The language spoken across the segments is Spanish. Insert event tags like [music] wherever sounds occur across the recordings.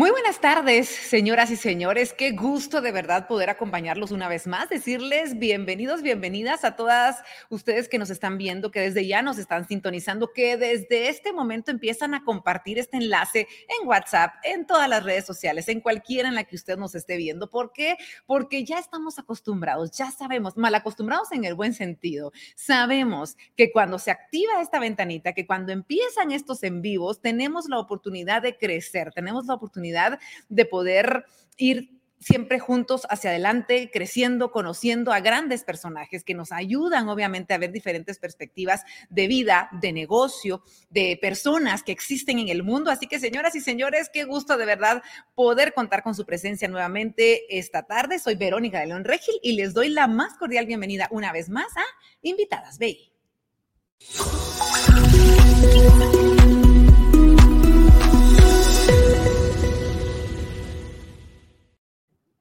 Muy buenas tardes, señoras y señores. Qué gusto de verdad poder acompañarlos una vez más, decirles bienvenidos, bienvenidas a todas ustedes que nos están viendo, que desde ya nos están sintonizando, que desde este momento empiezan a compartir este enlace en WhatsApp, en todas las redes sociales, en cualquiera en la que usted nos esté viendo. ¿Por qué? Porque ya estamos acostumbrados, ya sabemos, mal acostumbrados en el buen sentido. Sabemos que cuando se activa esta ventanita, que cuando empiezan estos en vivos, tenemos la oportunidad de crecer, tenemos la oportunidad de poder ir siempre juntos hacia adelante, creciendo, conociendo a grandes personajes que nos ayudan obviamente a ver diferentes perspectivas de vida, de negocio, de personas que existen en el mundo. Así que señoras y señores, qué gusto de verdad poder contar con su presencia nuevamente esta tarde. Soy Verónica de León Regil y les doy la más cordial bienvenida una vez más a Invitadas BI.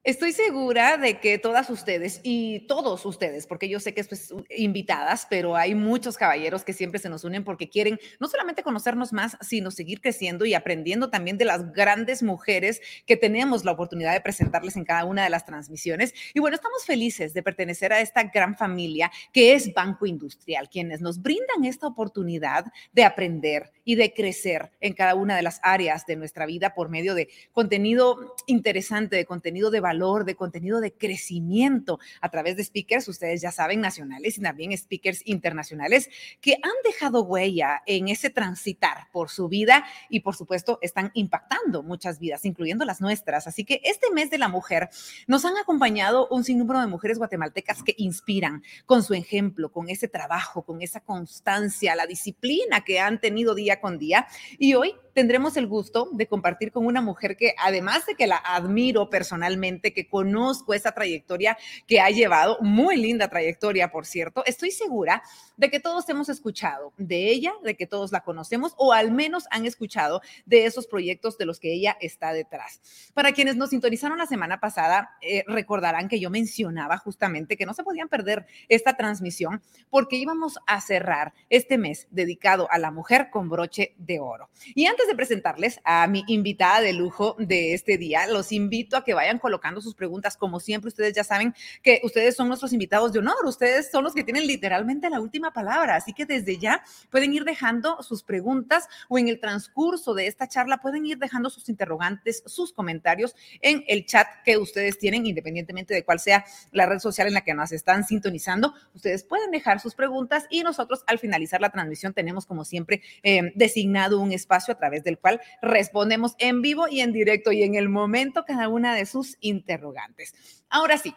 Estoy segura de que todas ustedes y todos ustedes, porque yo sé que es pues, invitadas, pero hay muchos caballeros que siempre se nos unen porque quieren no solamente conocernos más, sino seguir creciendo y aprendiendo también de las grandes mujeres que tenemos la oportunidad de presentarles en cada una de las transmisiones. Y bueno, estamos felices de pertenecer a esta gran familia que es Banco Industrial, quienes nos brindan esta oportunidad de aprender y de crecer en cada una de las áreas de nuestra vida por medio de contenido interesante, de contenido de valor de contenido de crecimiento a través de speakers, ustedes ya saben, nacionales y también speakers internacionales que han dejado huella en ese transitar por su vida y por supuesto están impactando muchas vidas, incluyendo las nuestras. Así que este mes de la mujer nos han acompañado un sinnúmero de mujeres guatemaltecas que inspiran con su ejemplo, con ese trabajo, con esa constancia, la disciplina que han tenido día con día. Y hoy tendremos el gusto de compartir con una mujer que además de que la admiro personalmente, que conozco esa trayectoria que ha llevado, muy linda trayectoria, por cierto, estoy segura de que todos hemos escuchado de ella, de que todos la conocemos o al menos han escuchado de esos proyectos de los que ella está detrás. Para quienes nos sintonizaron la semana pasada, eh, recordarán que yo mencionaba justamente que no se podían perder esta transmisión porque íbamos a cerrar este mes dedicado a la mujer con broche de oro. Y antes de presentarles a mi invitada de lujo de este día, los invito a que vayan colocando sus preguntas. Como siempre, ustedes ya saben que ustedes son nuestros invitados de honor. Ustedes son los que tienen literalmente la última palabra. Así que desde ya pueden ir dejando sus preguntas o en el transcurso de esta charla pueden ir dejando sus interrogantes, sus comentarios en el chat que ustedes tienen, independientemente de cuál sea la red social en la que nos están sintonizando. Ustedes pueden dejar sus preguntas y nosotros al finalizar la transmisión tenemos como siempre eh, designado un espacio a través del cual respondemos en vivo y en directo y en el momento cada una de sus interrogantes. Ahora sí,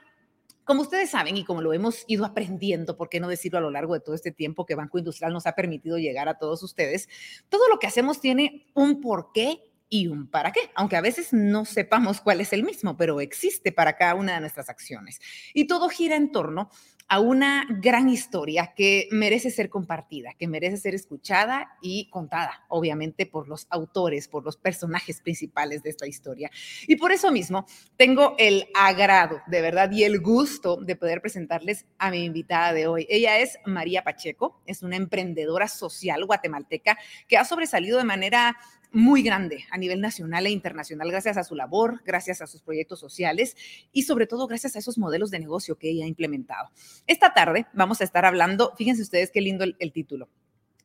como ustedes saben y como lo hemos ido aprendiendo, por qué no decirlo a lo largo de todo este tiempo que Banco Industrial nos ha permitido llegar a todos ustedes, todo lo que hacemos tiene un porqué y un para qué, aunque a veces no sepamos cuál es el mismo, pero existe para cada una de nuestras acciones. Y todo gira en torno a una gran historia que merece ser compartida, que merece ser escuchada y contada, obviamente, por los autores, por los personajes principales de esta historia. Y por eso mismo tengo el agrado, de verdad, y el gusto de poder presentarles a mi invitada de hoy. Ella es María Pacheco, es una emprendedora social guatemalteca que ha sobresalido de manera muy grande a nivel nacional e internacional gracias a su labor, gracias a sus proyectos sociales y sobre todo gracias a esos modelos de negocio que ella ha implementado. Esta tarde vamos a estar hablando, fíjense ustedes qué lindo el, el título,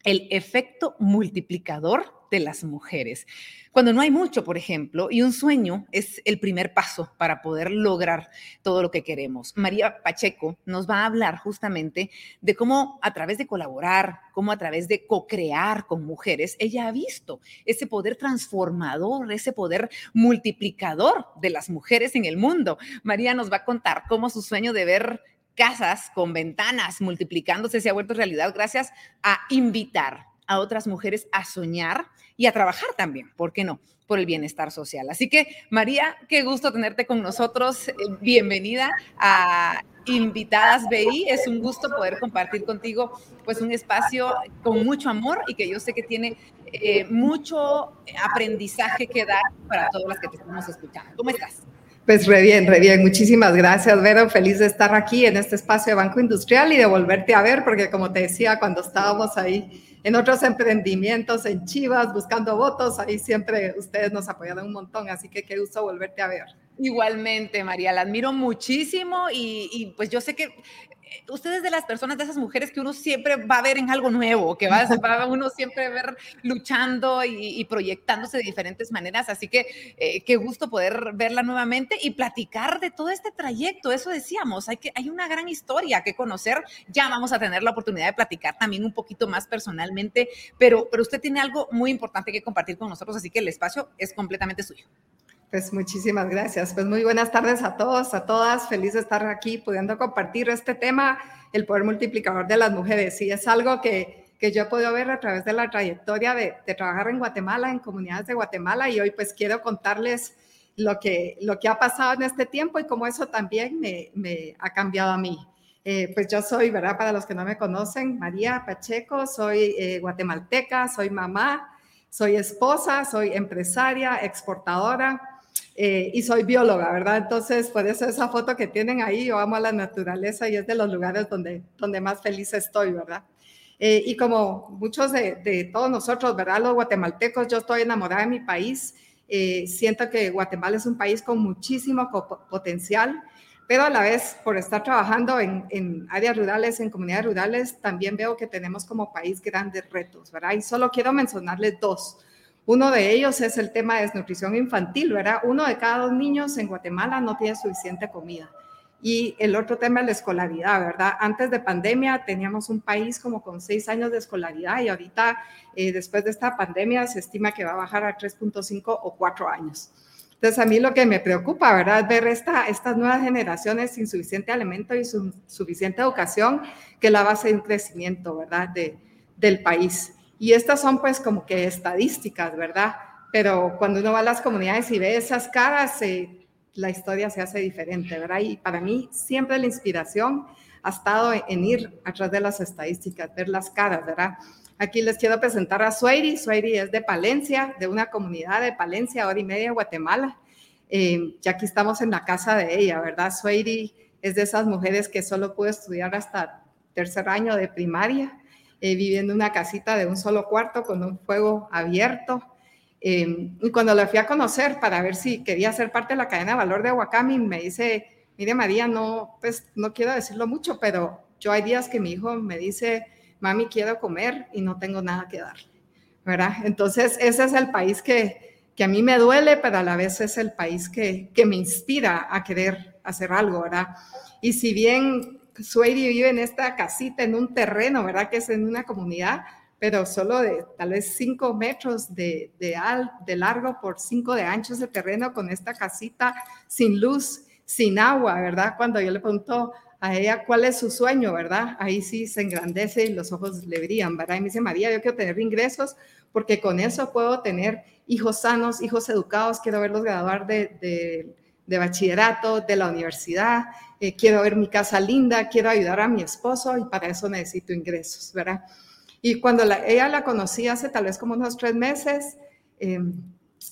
el efecto multiplicador de las mujeres. Cuando no hay mucho, por ejemplo, y un sueño es el primer paso para poder lograr todo lo que queremos. María Pacheco nos va a hablar justamente de cómo a través de colaborar, cómo a través de co-crear con mujeres, ella ha visto ese poder transformador, ese poder multiplicador de las mujeres en el mundo. María nos va a contar cómo su sueño de ver casas con ventanas multiplicándose se ha vuelto realidad gracias a invitar a otras mujeres a soñar y a trabajar también, ¿por qué no? Por el bienestar social. Así que, María, qué gusto tenerte con nosotros. Eh, bienvenida a Invitadas BI. Es un gusto poder compartir contigo pues un espacio con mucho amor y que yo sé que tiene eh, mucho aprendizaje que dar para todas las que te estamos escuchando. ¿Cómo estás? Pues re bien, re bien. Muchísimas gracias, Vero. Feliz de estar aquí en este espacio de Banco Industrial y de volverte a ver, porque como te decía, cuando estábamos ahí en otros emprendimientos, en Chivas, buscando votos. Ahí siempre ustedes nos apoyaron un montón, así que qué gusto volverte a ver. Igualmente, María, la admiro muchísimo y, y, pues yo sé que ustedes de las personas, de esas mujeres que uno siempre va a ver en algo nuevo, que va, [laughs] va uno siempre ver luchando y, proyectándose de diferentes maneras. Así que eh, qué gusto poder verla nuevamente y platicar de todo este trayecto. Eso decíamos, hay, que, hay una gran historia que conocer. Ya vamos a tener la oportunidad de platicar también un poquito más personalmente, pero, pero usted tiene algo muy importante que compartir con nosotros, así que el espacio es completamente suyo. Pues muchísimas gracias. Pues muy buenas tardes a todos, a todas. Feliz de estar aquí pudiendo compartir este tema, el poder multiplicador de las mujeres. Y es algo que, que yo he podido ver a través de la trayectoria de, de, trabajar en Guatemala, en comunidades de Guatemala. Y hoy pues quiero contarles lo que, lo que ha pasado en este tiempo y cómo eso también me, me ha cambiado a mí. Eh, pues yo soy, ¿verdad? Para los que no me conocen, María Pacheco, soy eh, guatemalteca, soy mamá, soy esposa, soy empresaria, exportadora eh, y soy bióloga, ¿verdad? Entonces, por eso esa foto que tienen ahí, yo amo a la naturaleza y es de los lugares donde, donde más feliz estoy, ¿verdad? Eh, y como muchos de, de, todos nosotros, ¿verdad? Los guatemaltecos, yo estoy enamorada de mi país. Eh, siento que Guatemala es un país con muchísimo potencial, pero a la vez, por estar trabajando en, en, áreas rurales, en comunidades rurales, también veo que tenemos como país grandes retos, ¿verdad? Y solo quiero mencionarles dos. Uno de ellos es el tema de desnutrición infantil, ¿verdad? Uno de cada dos niños en Guatemala no tiene suficiente comida. Y el otro tema es la escolaridad, ¿verdad? Antes de pandemia teníamos un país como con seis años de escolaridad y ahorita, eh, después de esta pandemia, se estima que va a bajar a 3.5 o 4 años. Entonces, a mí lo que me preocupa, ¿verdad? Es ver esta, estas nuevas generaciones sin suficiente alimento y su, suficiente educación, que la base de un crecimiento, ¿verdad? De, del país. Y estas son pues como que estadísticas, ¿verdad? Pero cuando uno va a las comunidades y ve esas caras, eh, la historia se hace diferente, ¿verdad? Y para mí siempre la inspiración ha estado en ir atrás de las estadísticas, ver las caras, ¿verdad? Aquí les quiero presentar a Sueri. Sueri es de Palencia, de una comunidad de Palencia, hora y media, Guatemala. Eh, y aquí estamos en la casa de ella, ¿verdad? Sueri es de esas mujeres que solo pudo estudiar hasta tercer año de primaria eh, viviendo en una casita de un solo cuarto con un fuego abierto. Eh, y cuando la fui a conocer para ver si quería ser parte de la cadena de valor de Wakami, me dice, mire María, no, pues no quiero decirlo mucho, pero yo hay días que mi hijo me dice, mami, quiero comer y no tengo nada que darle, ¿verdad? Entonces, ese es el país que, que a mí me duele, pero a la vez es el país que, que me inspira a querer hacer algo, ¿verdad? Y si bien Sueri vive en esta casita, en un terreno, ¿verdad? Que es en una comunidad, pero solo de tal vez cinco metros de, de, de largo por cinco de ancho ese terreno con esta casita sin luz, sin agua, ¿verdad? Cuando yo le pregunto a ella cuál es su sueño, ¿verdad? Ahí sí se engrandece y los ojos le brillan, ¿verdad? Y me dice, María, yo quiero tener ingresos porque con eso puedo tener hijos sanos, hijos educados, quiero verlos graduar de, de, de bachillerato, de la universidad, eh, quiero ver mi casa linda, quiero ayudar a mi esposo y para eso necesito ingresos, ¿verdad? Y cuando ella la conocí hace tal vez como unos tres meses, em,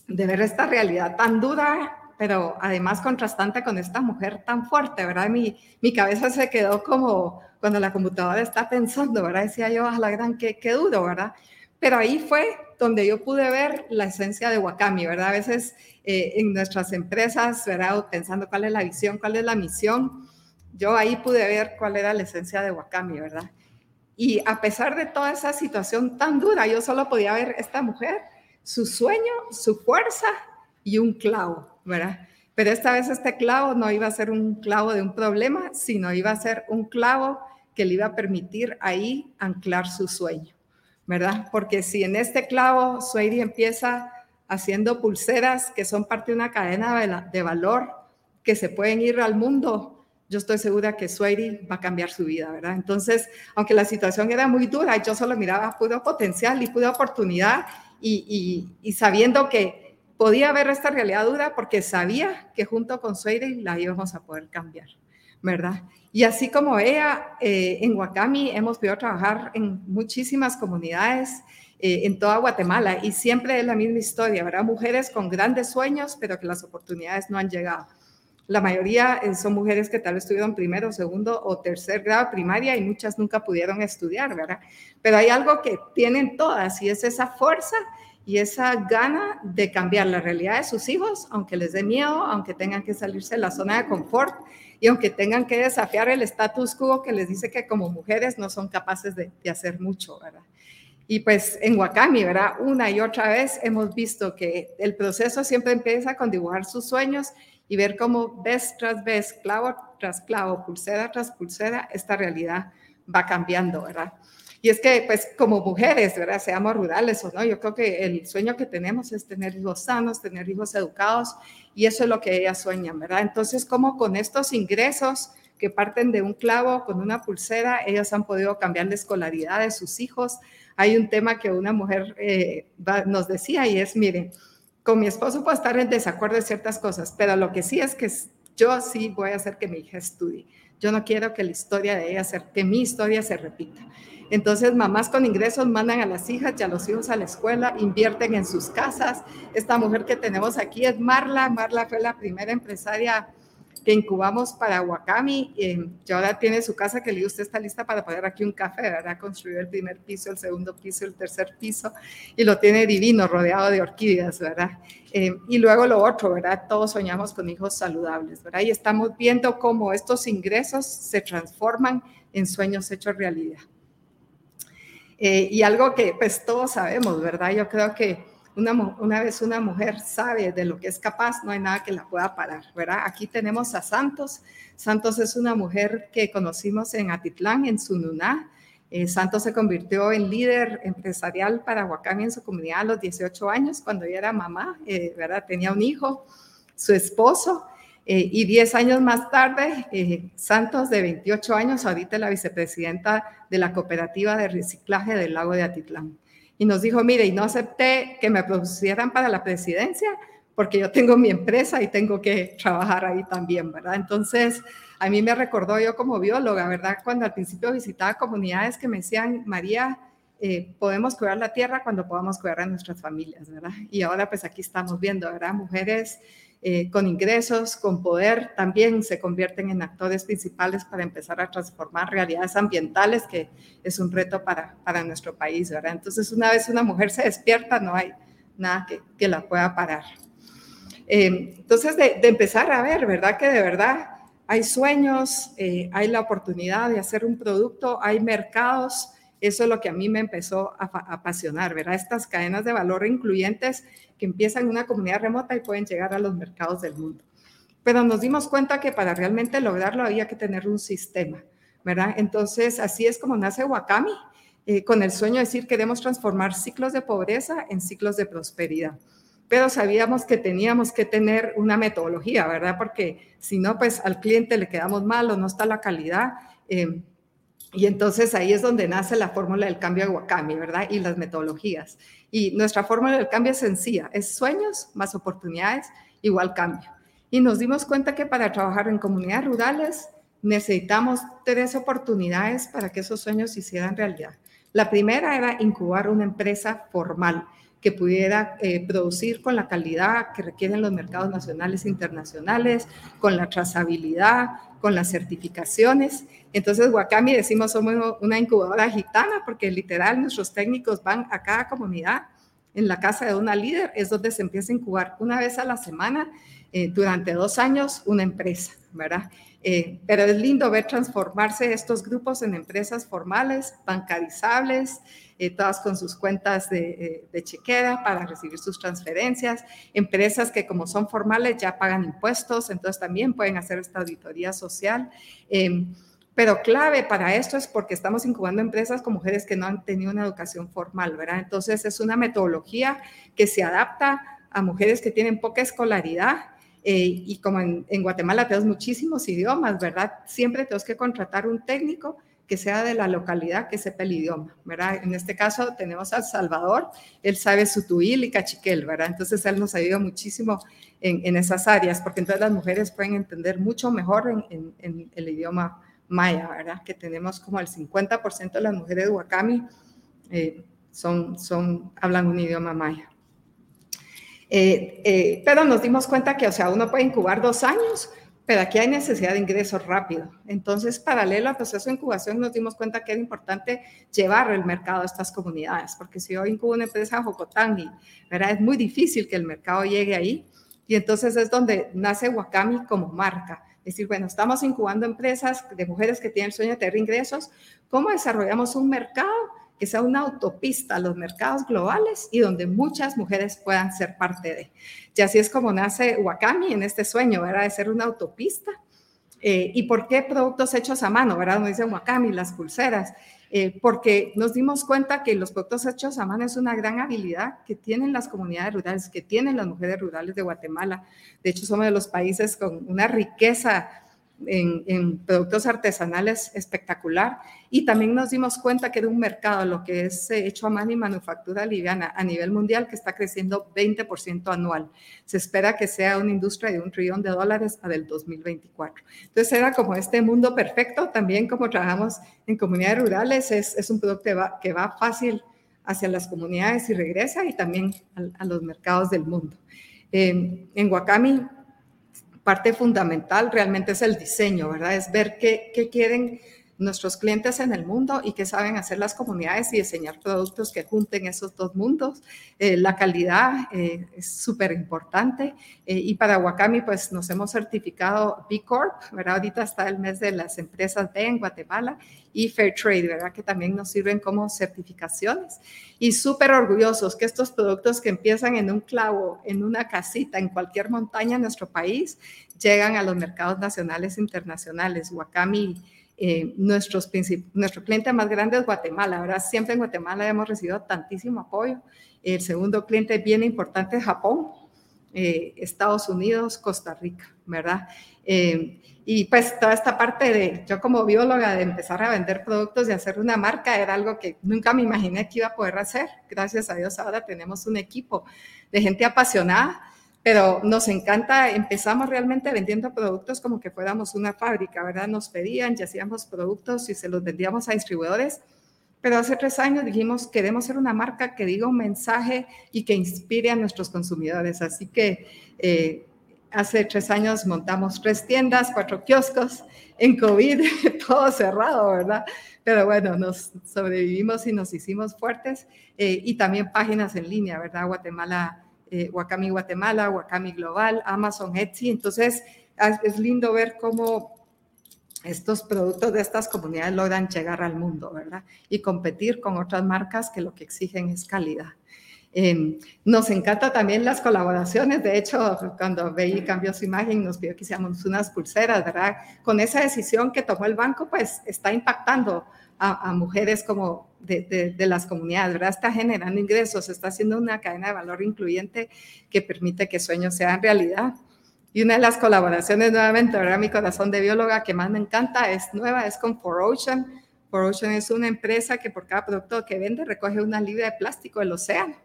de ver esta realidad tan dura, pero además contrastante con esta mujer tan fuerte, ¿verdad? Mi, mi cabeza se quedó como cuando la computadora está pensando, ¿verdad? Decía yo, a la gran, qué, qué duro, ¿verdad? Pero ahí fue donde yo pude ver la esencia de Wakami, ¿verdad? A veces eh, en nuestras empresas, ¿verdad? Pensando cuál es la visión, cuál es la misión. Yo ahí pude ver cuál era la esencia de Wakami, ¿verdad? Y a pesar de toda esa situación tan dura, yo solo podía ver esta mujer, su sueño, su fuerza y un clavo, ¿verdad? Pero esta vez este clavo no iba a ser un clavo de un problema, sino iba a ser un clavo que le iba a permitir ahí anclar su sueño, ¿verdad? Porque si en este clavo Sueiri empieza haciendo pulseras que son parte de una cadena de valor que se pueden ir al mundo, yo estoy segura que Sueri va a cambiar su vida, ¿verdad? Entonces, aunque la situación era muy dura, yo solo miraba puro potencial y pura oportunidad y, sabiendo que podía ver esta realidad dura porque sabía que junto con Sueri la íbamos a poder cambiar, ¿verdad? Y así como ella, eh, en Wakami hemos podido trabajar en muchísimas comunidades, eh, en toda Guatemala y siempre es la misma historia, ¿verdad? Mujeres con grandes sueños, pero que las oportunidades no han llegado. La mayoría eh, son mujeres que tal vez tuvieron primero, segundo o tercer grado primaria y muchas nunca pudieron estudiar, ¿verdad? Pero hay algo que tienen todas y es esa fuerza y esa gana de cambiar la realidad de sus hijos, aunque les dé miedo, aunque tengan que salirse de la zona de confort y aunque tengan que desafiar el status quo que les dice que como mujeres no son capaces de, hacer mucho, ¿verdad? Y pues en Wakami, ¿verdad? Una y otra vez hemos visto que el proceso siempre empieza con dibujar sus sueños y ver cómo vez tras vez, clavo tras clavo, pulsera tras pulsera, esta realidad va cambiando, ¿verdad? Y es que, pues, como mujeres, ¿verdad? Seamos rurales o no, yo creo que el sueño que tenemos es tener hijos sanos, tener hijos educados, y eso es lo que ellas sueñan, ¿verdad? Entonces, como con estos ingresos que parten de un clavo, con una pulsera, ellas han podido cambiar la escolaridad de sus hijos, hay un tema que una mujer eh, nos decía y es, miren, con mi esposo puedo estar en desacuerdo de ciertas cosas, pero lo que sí es que yo sí voy a hacer que mi hija estudie. Yo no quiero que la historia de ella, que mi historia se repita. Entonces, mamás con ingresos mandan a las hijas y a los hijos a la escuela, invierten en sus casas. Esta mujer que tenemos aquí es Marla. Marla fue la primera empresaria que incubamos para Wakami. Eh, ya ahora tiene su casa que le usted está lista para poner aquí un café, ¿verdad? Construyó el primer piso, el segundo piso, el tercer piso y lo tiene divino, rodeado de orquídeas, ¿verdad? Eh, y luego lo otro, ¿verdad? Todos soñamos con hijos saludables, ¿verdad? Y estamos viendo cómo estos ingresos se transforman en sueños hechos realidad. Eh, y algo que pues todos sabemos, ¿verdad? Yo creo que una, vez una mujer sabe de lo que es capaz, no hay nada que la pueda parar, ¿verdad? Aquí tenemos a Santos. Santos es una mujer que conocimos en Atitlán, en Sununá. Eh, Santos se convirtió en líder empresarial para Huacán en su comunidad a los 18 años, cuando ella era mamá, eh, ¿verdad? Tenía un hijo, su esposo, eh, y 10 años más tarde, Santos, de 28 años, ahorita la vicepresidenta de la cooperativa de reciclaje del lago de Atitlán y nos dijo, mire, y no acepté que me propusieran para la presidencia porque yo tengo mi empresa y tengo que trabajar ahí también, ¿verdad? Entonces, a mí me recordó yo como bióloga, ¿verdad? Cuando al principio visitaba comunidades que me decían, María, eh, podemos cuidar la tierra cuando podamos cuidar a nuestras familias, ¿verdad? Y ahora pues aquí estamos viendo, ¿verdad? Mujeres eh, con ingresos, con poder, también se convierten en actores principales para empezar a transformar realidades ambientales, que es un reto para, para nuestro país, ¿verdad? Entonces, una vez una mujer se despierta, no hay nada que, que la pueda parar. Eh, entonces, de, empezar a ver, ¿verdad? Que de verdad hay sueños, eh, hay la oportunidad de hacer un producto, hay mercados, eso es lo que a mí me empezó a, apasionar, ¿verdad? Estas cadenas de valor incluyentes que empiezan en una comunidad remota y pueden llegar a los mercados del mundo. Pero nos dimos cuenta que para realmente lograrlo había que tener un sistema, ¿verdad? Entonces, así es como nace Wakami, eh, con el sueño de decir queremos transformar ciclos de pobreza en ciclos de prosperidad. Pero sabíamos que teníamos que tener una metodología, ¿verdad? Porque si no, pues al cliente le quedamos mal o no está la calidad. Eh, y entonces ahí es donde nace la fórmula del cambio de Wakami, ¿verdad? Y las metodologías. Y nuestra fórmula del cambio es sencilla, es sueños más oportunidades igual cambio. Y nos dimos cuenta que para trabajar en comunidades rurales necesitamos tres oportunidades para que esos sueños se hicieran realidad. La primera era incubar una empresa formal que pudiera eh, producir con la calidad que requieren los mercados nacionales e internacionales, con la trazabilidad, con las certificaciones. Entonces, Wakami decimos somos una incubadora gitana porque literal nuestros técnicos van a cada comunidad en la casa de una líder, es donde se empieza a incubar una vez a la semana eh, durante dos años una empresa, ¿verdad? Eh, pero es lindo ver transformarse estos grupos en empresas formales, bancarizables, eh, todas con sus cuentas de, de, chequera para recibir sus transferencias, empresas que como son formales ya pagan impuestos, entonces también pueden hacer esta auditoría social. pero clave para esto es porque estamos incubando empresas con mujeres que no han tenido una educación formal, ¿verdad? Entonces es una metodología que se adapta a mujeres que tienen poca escolaridad, eh, y como en, Guatemala tenemos muchísimos idiomas, ¿verdad? Siempre tenemos que contratar un técnico que sea de la localidad que sepa el idioma, ¿verdad? En este caso tenemos a Salvador, él sabe sutuil y cachiquel, ¿verdad? Entonces él nos ayuda muchísimo en, esas áreas, porque entonces las mujeres pueden entender mucho mejor en, el idioma maya, ¿verdad? Que tenemos como el 50% de las mujeres de Wakami eh, son, son, hablan un idioma maya. Eh, eh, pero nos dimos cuenta que, o sea, uno puede incubar dos años, pero aquí hay necesidad de ingresos rápido. Entonces, paralelo al proceso de incubación, nos dimos cuenta que era importante llevar el mercado a estas comunidades, porque si yo incubo una empresa en Jocotán y ¿verdad? es muy difícil que el mercado llegue ahí, y entonces es donde nace Wakami como marca. Es decir, bueno, estamos incubando empresas de mujeres que tienen el sueño de tener ingresos. ¿Cómo desarrollamos un mercado que sea una autopista a los mercados globales y donde muchas mujeres puedan ser parte de. Y así es como nace Wakami en este sueño, ¿verdad? De ser una autopista. Eh, ¿Y por qué productos hechos a mano, verdad? Nos dicen Wakami, las pulseras. Eh, porque nos dimos cuenta que los productos hechos a mano es una gran habilidad que tienen las comunidades rurales, que tienen las mujeres rurales de Guatemala. De hecho, somos de los países con una riqueza en, productos artesanales espectacular. Y también nos dimos cuenta que era un mercado, lo que es eh, hecho a mano y manufactura liviana a nivel mundial, que está creciendo 20% anual. Se espera que sea una industria de un trillón de dólares para el 2024. Entonces era como este mundo perfecto. También como trabajamos en comunidades rurales, es, es un producto que va, que va, fácil hacia las comunidades y regresa y también a, los mercados del mundo. Eh, en Wakami parte fundamental realmente es el diseño, ¿verdad? Es ver qué, qué quieren nuestros clientes en el mundo y qué saben hacer las comunidades y diseñar productos que junten esos dos mundos. Eh, la calidad eh, es súper importante eh, y para Wakami pues nos hemos certificado B Corp, ¿verdad? Ahorita está el mes de las empresas B en Guatemala y Fair Trade, ¿verdad? Que también nos sirven como certificaciones y súper orgullosos que estos productos que empiezan en un clavo, en una casita, en cualquier montaña en nuestro país, llegan a los mercados nacionales e internacionales. Wakami eh, nuestros nuestro cliente más grande es Guatemala, ¿verdad? Siempre en Guatemala hemos recibido tantísimo apoyo. El segundo cliente bien importante es Japón, eh, Estados Unidos, Costa Rica, ¿verdad? Eh, y pues toda esta parte de, yo como bióloga, de empezar a vender productos y hacer una marca era algo que nunca me imaginé que iba a poder hacer. Gracias a Dios ahora tenemos un equipo de gente apasionada pero nos encanta, empezamos realmente vendiendo productos como que fuéramos una fábrica, ¿verdad? Nos pedían y hacíamos productos y se los vendíamos a distribuidores, pero hace tres años dijimos, queremos ser una marca que diga un mensaje y que inspire a nuestros consumidores. Así que eh, hace tres años montamos tres tiendas, cuatro kioscos, en COVID, [laughs] todo cerrado, ¿verdad? Pero bueno, nos sobrevivimos y nos hicimos fuertes eh, y también páginas en línea, ¿verdad? Guatemala eh, Wakami Guatemala, Wakami Global, Amazon, Etsy. Entonces, es lindo ver cómo estos productos de estas comunidades logran llegar al mundo, ¿verdad? Y competir con otras marcas que lo que exigen es calidad. Em, nos encanta también las colaboraciones. De hecho, cuando Bey cambió su imagen, nos pidió que hiciéramos unas pulseras, ¿verdad? Con esa decisión que tomó el banco, pues está impactando a, mujeres como de, de, las comunidades, ¿verdad? Está generando ingresos, está haciendo una cadena de valor incluyente que permite que sueños sean realidad. Y una de las colaboraciones, nuevamente, ¿verdad? Mi corazón de bióloga que más me encanta es nueva, es con 4Ocean. 4Ocean es una empresa que por cada producto que vende recoge una libra de plástico del océano.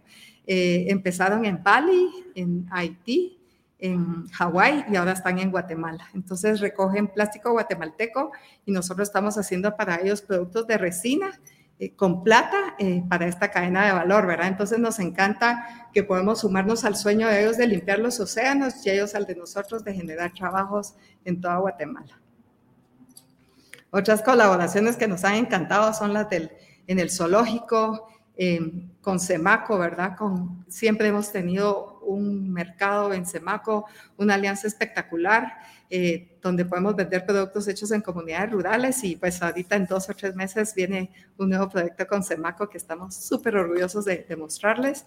Eh, empezaron en Bali, en Haití, en Hawái y ahora están en Guatemala. Entonces recogen plástico guatemalteco y nosotros estamos haciendo para ellos productos de resina eh, con plata eh, para esta cadena de valor, ¿verdad? Entonces nos encanta que podemos sumarnos al sueño de ellos de limpiar los océanos y ellos al de nosotros de generar trabajos en toda Guatemala. Otras colaboraciones que nos han encantado son las del en el zoológico, Em, con Semaco, ¿verdad? Con, siempre hemos tenido un mercado en Semaco, una alianza espectacular, eh, donde podemos vender productos hechos en comunidades rurales y pues ahorita en dos o tres meses viene un nuevo proyecto con Semaco que estamos súper orgullosos de, mostrarles.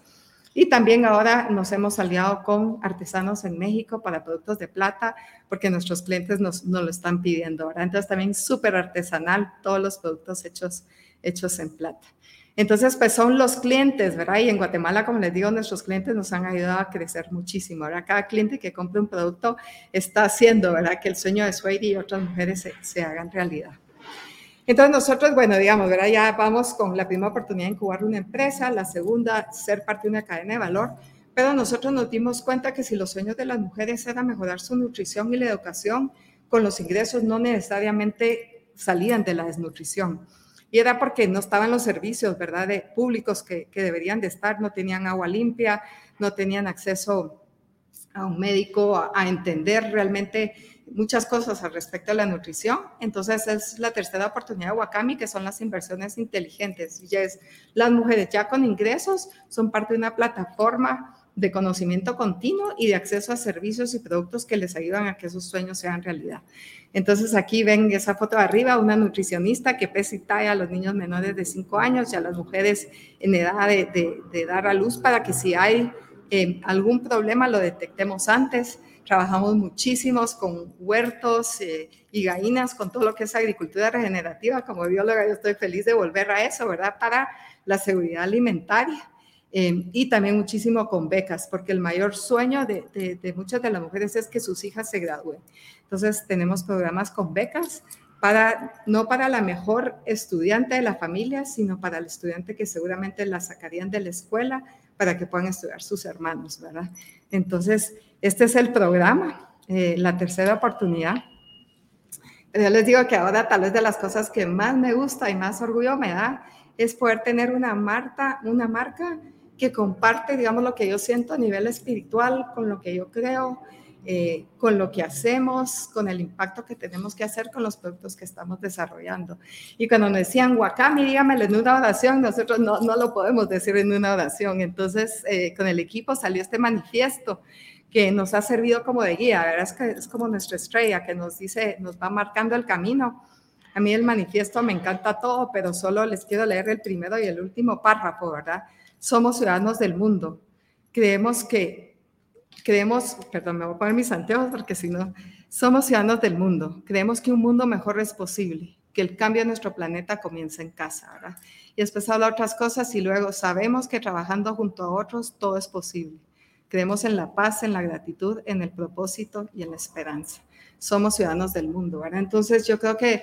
Y también ahora nos hemos aliado con artesanos en México para productos de plata, porque nuestros clientes nos, nos lo están pidiendo, ¿verdad? Entonces también súper artesanal todos los productos hechos, hechos en plata. Entonces, pues son los clientes, ¿verdad? Y en Guatemala, como les digo, nuestros clientes nos han ayudado a crecer muchísimo, ¿verdad? Cada cliente que compre un producto está haciendo, ¿verdad? Que el sueño de Sueiri y otras mujeres se, se hagan realidad. Entonces nosotros, bueno, digamos, ¿verdad? Ya vamos con la primera oportunidad de incubar una empresa, la segunda, ser parte de una cadena de valor, pero nosotros nos dimos cuenta que si los sueños de las mujeres era mejorar su nutrición y la educación, con los ingresos no necesariamente salían de la desnutrición y era porque no estaban los servicios, ¿verdad?, públicos que, deberían de estar, no tenían agua limpia, no tenían acceso a un médico, a, entender realmente muchas cosas al respecto de la nutrición. Entonces es la tercera oportunidad de Wakami, que son las inversiones inteligentes. Y es, las mujeres ya con ingresos son parte de una plataforma de conocimiento continuo y de acceso a servicios y productos que les ayudan a que esos sueños sean realidad. Entonces aquí ven esa foto de arriba, una nutricionista que pesa a los niños menores de 5 años y a las mujeres en edad de, dar a luz para que si hay eh, algún problema lo detectemos antes. Trabajamos muchísimos con huertos eh, y gallinas, con todo lo que es agricultura regenerativa. Como bióloga yo estoy feliz de volver a eso, ¿verdad? Para la seguridad alimentaria. Em, y también muchísimo con becas, porque el mayor sueño de, muchas de las mujeres es que sus hijas se gradúen. Entonces tenemos programas con becas para, no para la mejor estudiante de la familia, sino para el estudiante que seguramente la sacarían de la escuela para que puedan estudiar sus hermanos, ¿verdad? Entonces, este es el programa, eh, la tercera oportunidad. Yo les digo que ahora tal vez de las cosas que más me gusta y más orgullo me da es poder tener una, marca, una marca que comparte, digamos, lo que yo siento a nivel espiritual con lo que yo creo, eh, con lo que hacemos, con el impacto que tenemos que hacer con los productos que estamos desarrollando. Y cuando nos decían, Wakami, dígamelo en una oración, nosotros no, no lo podemos decir en una oración. Entonces, eh, con el equipo salió este manifiesto que nos ha servido como de guía, ¿verdad? Es, que es como nuestra estrella que nos dice, nos va marcando el camino. A mí el manifiesto me encanta todo, pero solo les quiero leer el primero y el último párrafo, ¿verdad? Somos ciudadanos del mundo. Creemos que, creemos, perdón, me voy a poner mis anteojos porque si no, somos ciudadanos del mundo. Creemos que un mundo mejor es posible, que el cambio de nuestro planeta comienza en casa, ¿verdad? Y después habla otras cosas y luego sabemos que trabajando junto a otros todo es posible. Creemos en la paz, en la gratitud, en el propósito y en la esperanza. Somos ciudadanos del mundo, ¿verdad? Entonces yo creo que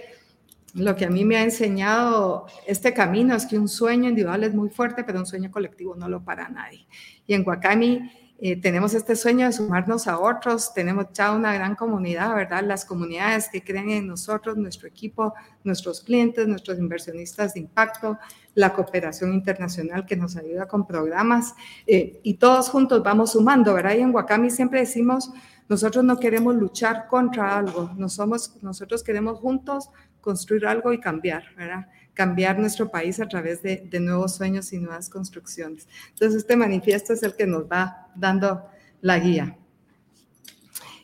lo que a mí me ha enseñado este camino es que un sueño individual es muy fuerte, pero un sueño colectivo no lo para nadie. Y en Huacami eh, tenemos este sueño de sumarnos a otros, tenemos ya una gran comunidad, ¿verdad? Las comunidades que creen en nosotros, nuestro equipo, nuestros clientes, nuestros inversionistas de impacto, la cooperación internacional que nos ayuda con programas eh, y todos juntos vamos sumando, ¿verdad? Y en Huacami siempre decimos, nosotros no queremos luchar contra algo, no somos, nosotros queremos juntos construir algo y cambiar, ¿verdad? Cambiar nuestro país a través de, nuevos sueños y nuevas construcciones. Entonces, este manifiesto es el que nos va dando la guía.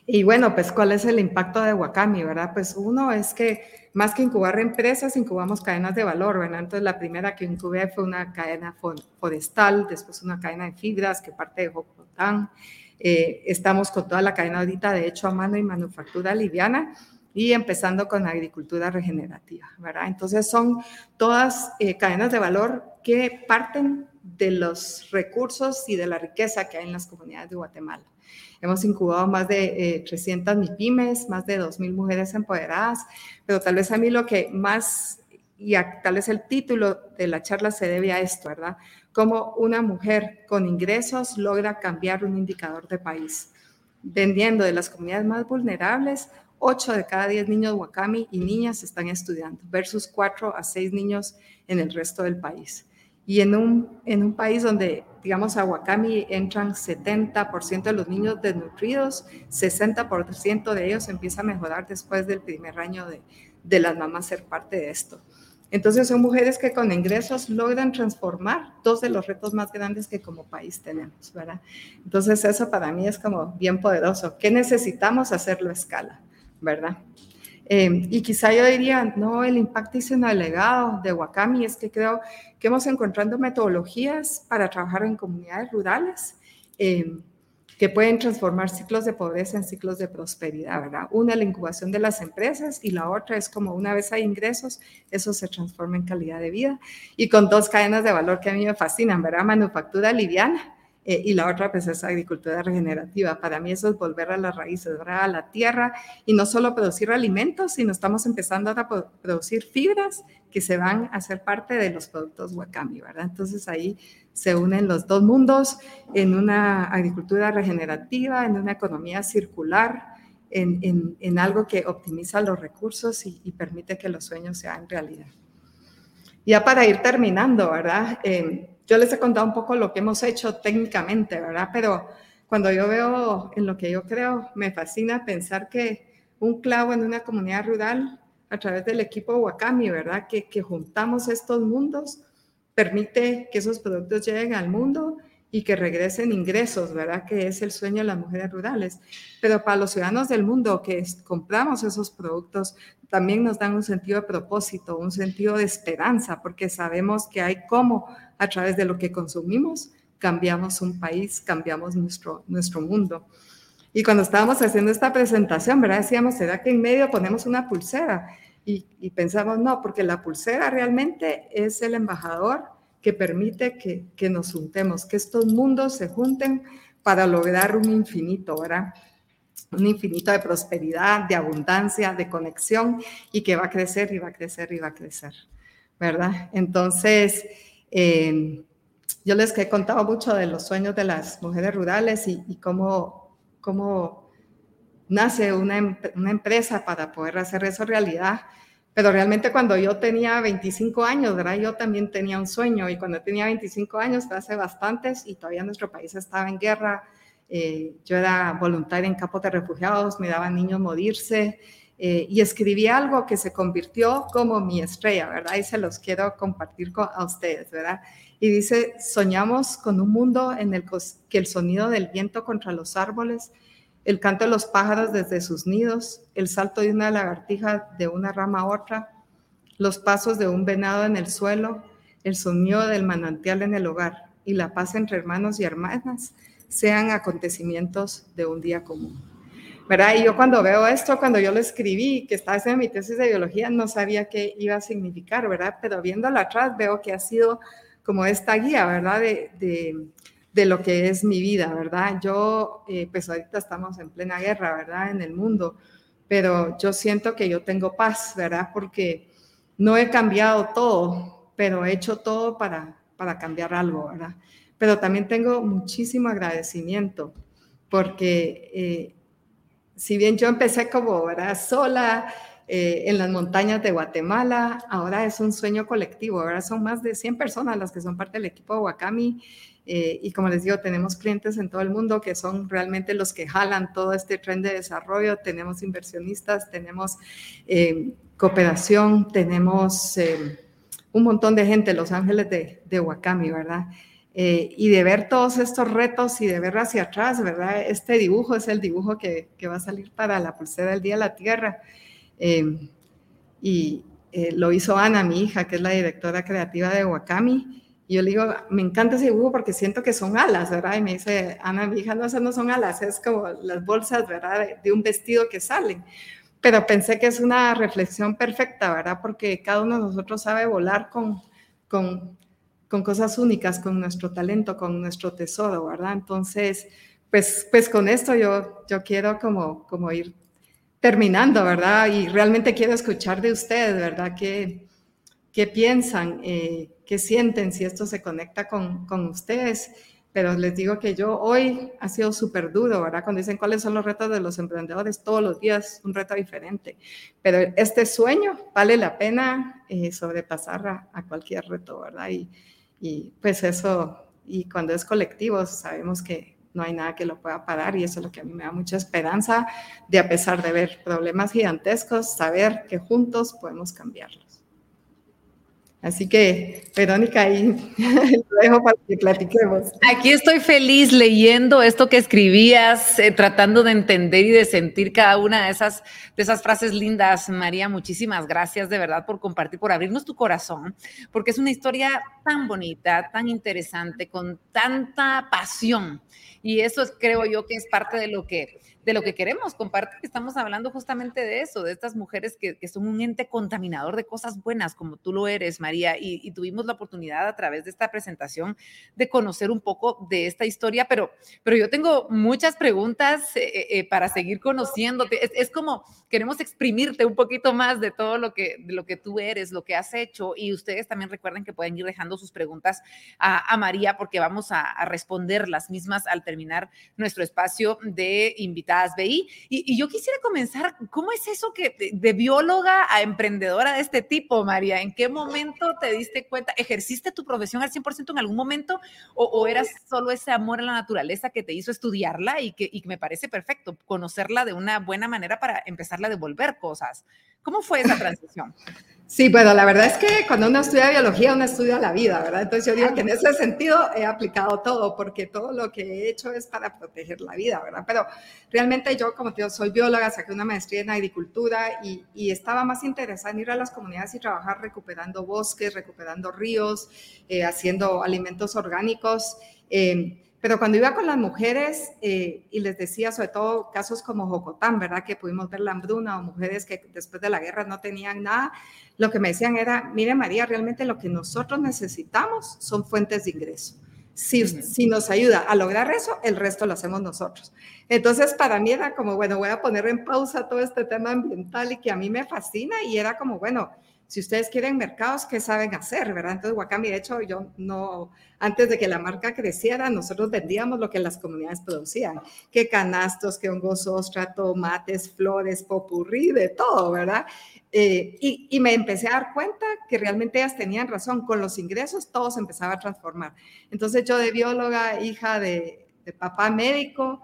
Y bueno, pues, ¿cuál es el impacto de Wakami, verdad? Pues uno es que más que incubar empresas, incubamos cadenas de valor, ¿verdad? Entonces, la primera que incubé fue una cadena forestal, después una cadena de fibras que parte de Jocotán. Eh, estamos con toda la cadena ahorita de hecho a mano y manufactura liviana y empezando con agricultura regenerativa, ¿verdad? Entonces son todas eh, cadenas de valor que parten de los recursos y de la riqueza que hay en las comunidades de Guatemala. Hemos incubado más de eh, 300 MIPIMES, más de 2.000 mujeres empoderadas, pero tal vez a mí lo que más, y tal vez el título de la charla se debe a esto, ¿verdad? Cómo una mujer con ingresos logra cambiar un indicador de país, vendiendo de las comunidades más vulnerables 8 de cada 10 niños Wakami y niñas están estudiando, versus 4 a 6 niños en el resto del país. Y en un, en un país donde, digamos, a Wakami entran 70% de los niños desnutridos, 60% de ellos empieza a mejorar después del primer año de, de las mamás ser parte de esto. Entonces son mujeres que con ingresos logran transformar dos de los retos más grandes que como país tenemos, ¿verdad? Entonces eso para mí es como bien poderoso. ¿Qué necesitamos hacerlo a escala? ¿Verdad? Eh, y quizá yo diría, no, el impacto legado de Wakami es que creo que hemos encontrado metodologías para trabajar en comunidades rurales eh, que pueden transformar ciclos de pobreza en ciclos de prosperidad, ¿verdad? Una, la incubación de las empresas y la otra es como una vez hay ingresos, eso se transforma en calidad de vida. Y con dos cadenas de valor que a mí me fascinan, ¿verdad? Manufactura liviana, eh, y la otra pues es agricultura regenerativa. Para mí eso es volver a las raíces, a la tierra y no solo producir alimentos, sino estamos empezando a producir fibras que se van a ser parte de los productos Wakami, ¿verdad? Entonces ahí se unen los dos mundos en una agricultura regenerativa, en una economía circular, en, en, algo que optimiza los recursos y, y, permite que los sueños sean realidad. Ya para ir terminando, ¿verdad? Eh, yo les he contado un poco lo que hemos hecho técnicamente, ¿verdad? Pero cuando yo veo en lo que yo creo, me fascina pensar que un clavo en una comunidad rural a través del equipo Wakami, ¿verdad? Que, que juntamos estos mundos, permite que esos productos lleguen al mundo y que regresen ingresos, ¿verdad? Que es el sueño de las mujeres rurales. Pero para los ciudadanos del mundo que compramos esos productos, también nos dan un sentido de propósito, un sentido de esperanza, porque sabemos que hay cómo a través de lo que consumimos cambiamos un país, cambiamos nuestro, nuestro mundo. Y cuando estábamos haciendo esta presentación, ¿verdad? Decíamos, ¿será que en medio ponemos una pulsera? Y, y pensamos, no, porque la pulsera realmente es el embajador que permite que, que nos juntemos, que estos mundos se junten para lograr un infinito, ¿verdad? Un infinito de prosperidad, de abundancia, de conexión y que va a crecer y va a crecer y va a crecer, ¿verdad? Entonces, eh, yo les he contado mucho de los sueños de las mujeres rurales y, cómo, cómo nace una, una, empresa para poder hacer eso realidad. Pero realmente cuando yo tenía 25 años, ¿verdad? Yo también tenía un sueño y cuando tenía 25 años, hace bastantes y todavía nuestro país estaba en guerra, eh, yo era voluntaria en campos de refugiados, me daban niños morirse eh, y escribí algo que se convirtió como mi estrella, ¿verdad? Y se los quiero compartir con, a ustedes, ¿verdad? Y dice, soñamos con un mundo en el que el sonido del viento contra los árboles, el canto de los pájaros desde sus nidos, el salto de una lagartija de una rama a otra, los pasos de un venado en el suelo, el sonido del manantial en el hogar y la paz entre hermanos y hermanas sean acontecimientos de un día común. ¿verdad? Y yo cuando veo esto, cuando yo lo escribí, que estaba haciendo mi tesis de biología, no sabía qué iba a significar, ¿verdad? Pero viéndolo atrás veo que ha sido como esta guía, ¿verdad? De, lo que es mi vida, ¿verdad? Yo, eh, pues ahorita estamos en plena guerra, ¿verdad? En el mundo, pero yo siento que yo tengo paz, ¿verdad? Porque no he cambiado todo, pero he hecho todo para, para cambiar algo, ¿verdad? Pero también tengo muchísimo agradecimiento porque eh, si bien yo empecé como, ¿verdad? Sola, eh, en las montañas de Guatemala. Ahora es un sueño colectivo, ahora son más de 100 personas las que son parte del equipo de Wakami. Eh, y como les digo, tenemos clientes en todo el mundo que son realmente los que jalan todo este tren de desarrollo. Tenemos inversionistas, tenemos eh, cooperación, tenemos un montón de gente, Los Ángeles de, de Wakami, ¿verdad? y de ver todos estos retos y de ver hacia atrás, ¿verdad? Este dibujo es el dibujo que, que va a salir para la pulsera del Día de la Tierra. Em, y eh, lo hizo Ana, mi hija, que es la directora creativa de Wakami. Yo le digo, me encanta ese dibujo porque siento que son alas, ¿verdad? Y me dice, Ana, mi hija, no, esas no son alas, es como las bolsas, ¿verdad? De, un vestido que salen. Pero pensé que es una reflexión perfecta, ¿verdad? Porque cada uno de nosotros sabe volar con, con, con cosas únicas, con nuestro talento, con nuestro tesoro, ¿verdad? Entonces, pues, pues con esto yo, yo quiero como, como ir terminando, ¿verdad? Y realmente quiero escuchar de ustedes, ¿verdad? ¿Qué, qué piensan? Eh, ¿Qué sienten si esto se conecta con, con, ustedes? Pero les digo que yo hoy ha sido súper duro, ¿verdad? Cuando dicen cuáles son los retos de los emprendedores, todos los días un reto diferente. Pero este sueño vale la pena eh, sobrepasar a, cualquier reto, ¿verdad? Y, y pues eso, y cuando es colectivo, sabemos que, no hay nada que lo pueda parar y eso es lo que a mí me da mucha esperanza de a pesar de ver problemas gigantescos, saber que juntos podemos cambiarlos. Así que, Verónica, ahí [laughs] lo dejo para que platiquemos. Aquí estoy feliz leyendo esto que escribías, eh, tratando de entender y de sentir cada una de esas, de esas frases lindas. María, muchísimas gracias de verdad por compartir, por abrirnos tu corazón, porque es una historia tan bonita, tan interesante, con tanta pasión y eso es, creo yo que es parte de lo que, de lo que queremos compartir. Estamos hablando justamente de eso, de estas mujeres que, son un ente contaminador de cosas buenas, como tú lo eres, María, y, tuvimos la oportunidad a través de esta presentación de conocer un poco de esta historia, pero, pero yo tengo muchas preguntas eh, eh, eh, para seguir conociéndote. Es, como queremos exprimirte un poquito más de todo lo que, lo que tú eres, lo que has hecho, y ustedes también recuerden que pueden ir dejando sus preguntas a, María porque vamos a, a responder las mismas al terminar nuestro espacio de Y, yo quisiera comenzar, ¿cómo es eso que de, bióloga a emprendedora de este tipo, María? ¿En qué momento te diste cuenta? ¿Ejerciste tu profesión al 100% en algún momento o, o, eras solo ese amor a la naturaleza que te hizo estudiarla y que, y que me parece perfecto, conocerla de una buena manera para empezarle a devolver cosas? ¿Cómo fue esa transición? Sí, bueno, la verdad es que cuando uno estudia biología, uno estudia la vida, ¿verdad? Entonces yo digo que en ese sentido he aplicado todo, porque todo lo que he hecho es para proteger la vida, ¿verdad? Pero realmente yo, como te digo, soy bióloga, saqué una maestría en agricultura y, estaba más interesada en ir a las comunidades y trabajar recuperando bosques, recuperando ríos, eh, haciendo alimentos orgánicos. Eh, pero cuando iba con las mujeres eh, y les decía, sobre todo casos como Jocotán, ¿verdad? Que pudimos ver la hambruna o mujeres que después de la guerra no tenían nada, lo que me decían era, mire María, realmente lo que nosotros necesitamos son fuentes de ingreso. Si, si nos ayuda a lograr eso, el resto lo hacemos nosotros. Entonces, para mí era como, bueno, voy a poner en pausa todo este tema ambiental y que a mí me fascina y era como, bueno, si ustedes quieren mercados, ¿qué saben hacer? ¿verdad? Entonces, Wakami, de hecho, yo no, antes de que la marca creciera, nosotros vendíamos lo que las comunidades producían, que canastos, que hongos ostra, tomates, flores, popurrí, de todo, ¿verdad? Eh, y, y, me empecé a dar cuenta que realmente ellas tenían razón, con los ingresos todo se empezaba a transformar. Entonces yo de bióloga, hija de, de papá médico,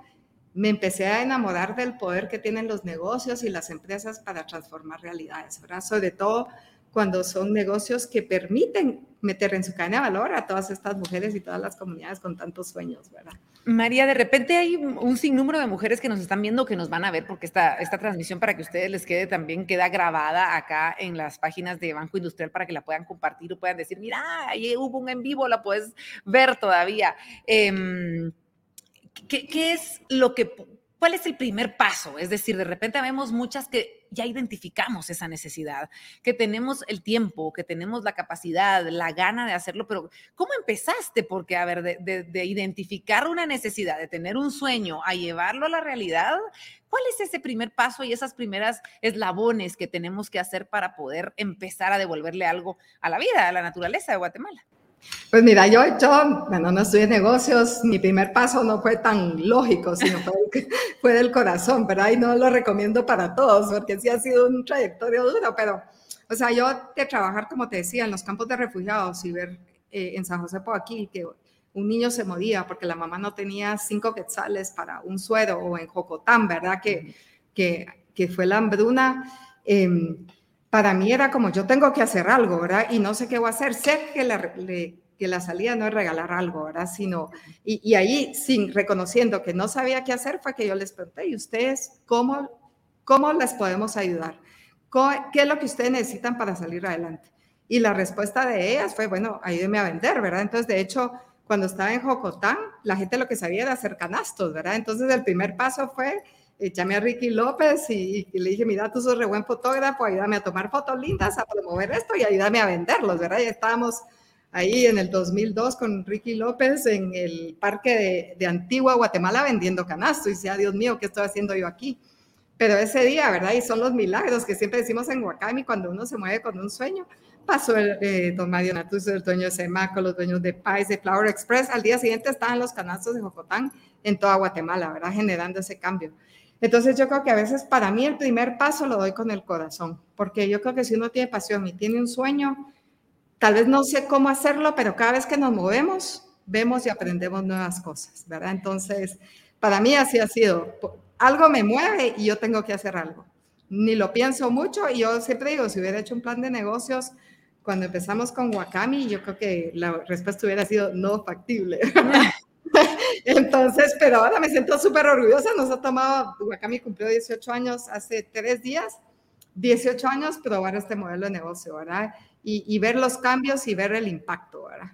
me empecé a enamorar del poder que tienen los negocios y las empresas para transformar realidades, ¿verdad? Sobre todo cuando son negocios que permiten meter en su cadena de valor a todas estas mujeres y todas las comunidades con tantos sueños, ¿verdad? María, de repente hay un sinnúmero de mujeres que nos están viendo, que nos van a ver, porque esta, esta transmisión para que ustedes les quede también queda grabada acá en las páginas de Banco Industrial para que la puedan compartir o puedan decir, mira, ahí hubo un en vivo, la puedes ver todavía. Em, ¿qué, ¿Qué es lo que ¿Cuál es el primer paso? Es decir, de repente vemos muchas que ya identificamos esa necesidad, que tenemos el tiempo, que tenemos la capacidad, la gana de hacerlo, pero ¿cómo empezaste? Porque, a ver, de, identificar una necesidad, de tener un sueño, a llevarlo a la realidad, ¿cuál es ese primer paso y esas primeras eslabones que tenemos que hacer para poder empezar a devolverle algo a la vida, a la naturaleza de Guatemala? Pues mira, yo, yo, bueno, no estudié negocios, mi primer paso no fue tan lógico, sino fue, [laughs] fue del corazón, pero ahí no lo recomiendo para todos, porque sí ha sido un trayectorio duro, pero, o sea, yo de trabajar, como te decía, en los campos de refugiados y ver eh, en San José por aquí que un niño se moría porque la mamá no tenía cinco quetzales para un suero, o en Jocotán, ¿verdad? Que, que, que fue la hambruna. Eh, para mí era como yo tengo que hacer algo, ¿verdad? Y no sé qué voy a hacer. Sé que la, que la salida no es regalar algo, ¿verdad? Sino, y, y, ahí, sin reconociendo que no sabía qué hacer, fue que yo les pregunté, ¿y ustedes cómo, cómo les podemos ayudar? ¿Qué es lo que ustedes necesitan para salir adelante? Y la respuesta de ellas fue, bueno, ayúdenme a vender, ¿verdad? Entonces, de hecho, cuando estaba en Jocotán, la gente lo que sabía era hacer canastos, ¿verdad? Entonces, el primer paso fue llamé a Ricky López y, le dije, mira, tú sos re buen fotógrafo, ayúdame a tomar fotos lindas, a promover esto y ayúdame a venderlos, ¿verdad? Y estábamos ahí en el 2002 con Ricky López en el parque de, Antigua, Guatemala, vendiendo canasto. Y decía, Dios mío, ¿qué estoy haciendo yo aquí? Pero ese día, ¿verdad? Y son los milagros que siempre decimos en Huacami cuando uno se mueve con un sueño. Pasó el, eh, don Mario el dueño de Semaco, los dueños de Pais, de Flower Express. Al día siguiente estaban los canastos de Jocotán en toda Guatemala, ¿verdad? Generando ese cambio. Entonces yo creo que a veces para mí el primer paso lo doy con el corazón, porque yo creo que si uno tiene pasión y tiene un sueño, tal vez no sé cómo hacerlo, pero cada vez que nos movemos, vemos y aprendemos nuevas cosas, ¿verdad? Entonces, para mí así ha sido, algo me mueve y yo tengo que hacer algo. Ni lo pienso mucho y yo siempre digo, si hubiera hecho un plan de negocios, cuando empezamos con Wakami, yo creo que la respuesta hubiera sido no factible. [laughs] [laughs] Entonces, pero ahora me siento súper orgullosa. Nos ha tomado, Wakami cumplió 18 años hace tres días, 18 años probar este modelo de negocio, ¿verdad? Y, y ver los cambios y ver el impacto, ¿verdad?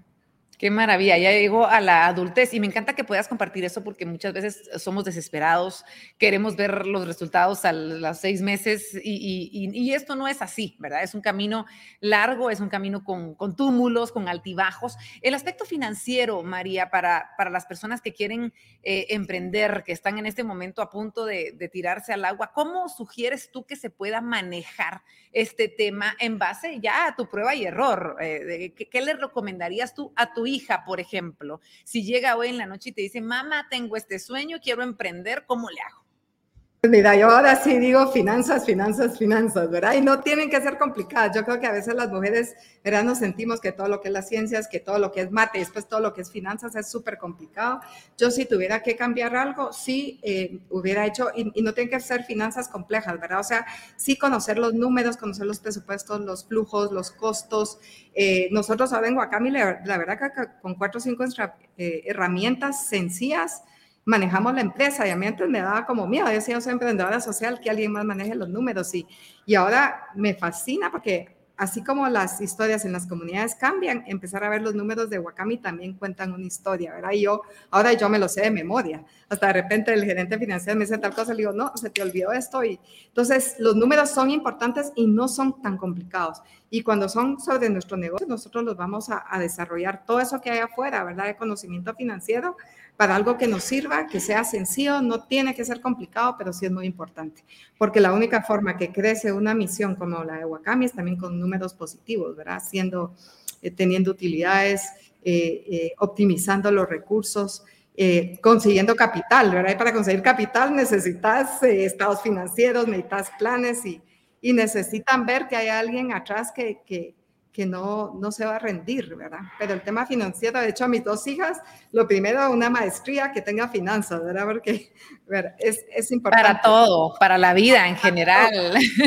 Qué maravilla, ya llegó a la adultez y me encanta que puedas compartir eso porque muchas veces somos desesperados, queremos ver los resultados a los seis meses y, esto no es así, ¿verdad? Es un camino largo, es un camino con, túmulos, con altibajos. El aspecto financiero, María, para, para las personas que quieren eh, emprender, que están en este momento a punto de, tirarse al agua, ¿cómo sugieres tú que se pueda manejar este tema en base ya a tu prueba y error? Eh, ¿qué, ¿Qué le recomendarías tú a tu hija, por ejemplo, si llega hoy en la noche y te dice, mamá, tengo este sueño, quiero emprender, ¿cómo le hago? Mira, yo ahora sí digo finanzas, finanzas, finanzas, ¿verdad? Y no tienen que ser complicadas. Yo creo que a veces las mujeres, ¿verdad? Nos sentimos que todo lo que es las ciencias, que todo lo que es mate, después todo lo que es finanzas es súper complicado. Yo si tuviera que cambiar algo, sí eh, hubiera hecho, y, no tienen que ser finanzas complejas, ¿verdad? O sea, sí conocer los números, conocer los presupuestos, los flujos, los costos. Eh, nosotros ahora en Guacami, la, la, verdad que con cuatro o cinco eh, herramientas sencillas, manejamos la empresa y a mí antes me daba como miedo, yo decía, yo soy emprendedora social, que alguien más maneje los números y, y ahora me fascina porque así como las historias en las comunidades cambian, empezar a ver los números de Wakami también cuentan una historia, ¿verdad? Y yo, ahora yo me lo sé de memoria. Hasta de repente el gerente financiero me dice tal cosa, le digo, no, se te olvidó esto. Y entonces los números son importantes y no son tan complicados. Y cuando son sobre nuestro negocio, nosotros los vamos a, a desarrollar todo eso que hay afuera, ¿verdad? De conocimiento financiero para algo que nos sirva, que sea sencillo, no tiene que ser complicado, pero sí es muy importante, porque la única forma que crece una misión como la de Wakami es también con números positivos, ¿verdad? Haciendo, eh, teniendo utilidades, eh, eh, optimizando los recursos, consiguiendo capital, ¿verdad? Y para conseguir capital necesitas estados financieros, necesitas planes y, y necesitan ver que hay alguien atrás que, que, que no, no se va a rendir, ¿verdad? Pero el tema financiero, de hecho, a mis dos hijas, lo primero, una maestría que tenga finanzas, ¿verdad? Porque es, es, importante. Para todo, para la vida en general,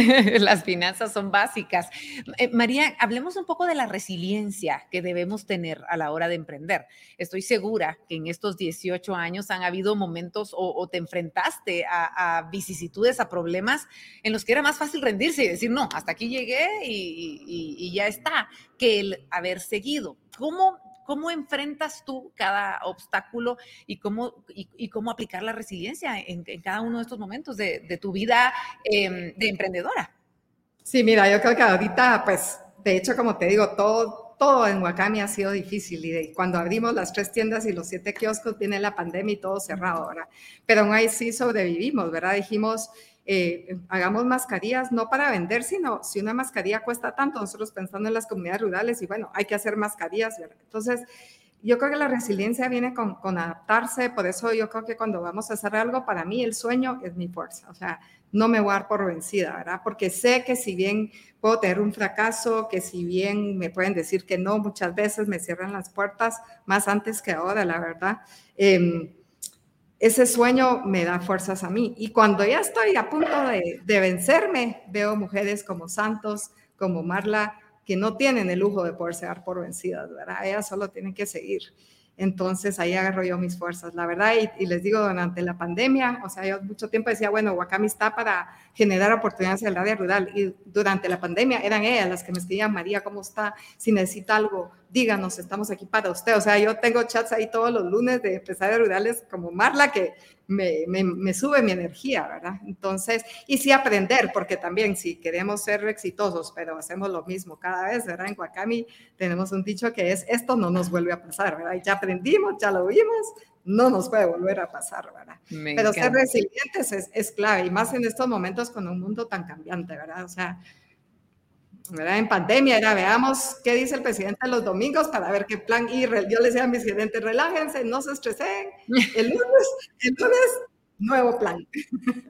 [laughs] las finanzas son básicas. Eh, María, hablemos un poco de la resiliencia que debemos tener a la hora de emprender. Estoy segura que en estos 18 años han habido momentos o, te enfrentaste a, vicisitudes, a problemas en los que era más fácil rendirse y decir, no, hasta aquí llegué y, y ya está que el haber seguido. ¿Cómo, cómo enfrentas tú cada obstáculo y cómo, y, cómo aplicar la resiliencia en, cada uno de estos momentos de, tu vida em, de emprendedora? Sí, mira, yo creo que ahorita, pues, de hecho, como te digo, todo, todo en Wakami ha sido difícil y cuando abrimos las tres tiendas y los siete kioscos viene la pandemia y todo cerrado, ¿verdad? Pero aún ahí sí sobrevivimos, ¿verdad? Dijimos, eh, hagamos mascarillas no para vender, sino si una mascarilla cuesta tanto, nosotros pensando en las comunidades rurales y bueno, hay que hacer mascarillas, Entonces, yo creo que la resiliencia viene con, adaptarse, por eso yo creo que cuando vamos a hacer algo, para mí el sueño es mi fuerza, o sea, no me voy a dar por vencida, ¿verdad? Porque sé que si bien puedo tener un fracaso, que si bien me pueden decir que no, muchas veces me cierran las puertas más antes que ahora, la verdad. Eh, ese sueño me da fuerzas a mí. Y cuando ya estoy a punto de, vencerme, veo mujeres como Santos, como Marla, que no tienen el lujo de poderse dar por vencidas, ¿verdad? Ellas solo tienen que seguir. Entonces ahí agarro yo mis fuerzas, la verdad, y, les digo, durante la pandemia, o sea, yo mucho tiempo decía, bueno, Wakami está para generar oportunidades en el área rural, y durante la pandemia eran ellas las que me escribían, María, ¿cómo está? Si necesita algo, díganos, estamos aquí para usted. O sea, yo tengo chats ahí todos los lunes de empresarios rurales como Marla, que me, me, sube mi energía, ¿verdad? Entonces, y sí aprender, porque también si queremos ser exitosos, pero hacemos lo mismo cada vez, ¿verdad? En Wakami tenemos un dicho que es, esto no nos vuelve a pasar, ¿verdad? ya aprendimos, ya lo vimos, no nos puede volver a pasar, ¿verdad? pero ser resilientes es, es clave, y más en estos momentos con un mundo tan cambiante, ¿verdad? O sea, en pandemia era, veamos qué dice el presidente los domingos para ver qué plan y yo les decía a mis gerentes, relájense, no se estresen, [laughs] el lunes, el lunes nuevo plan.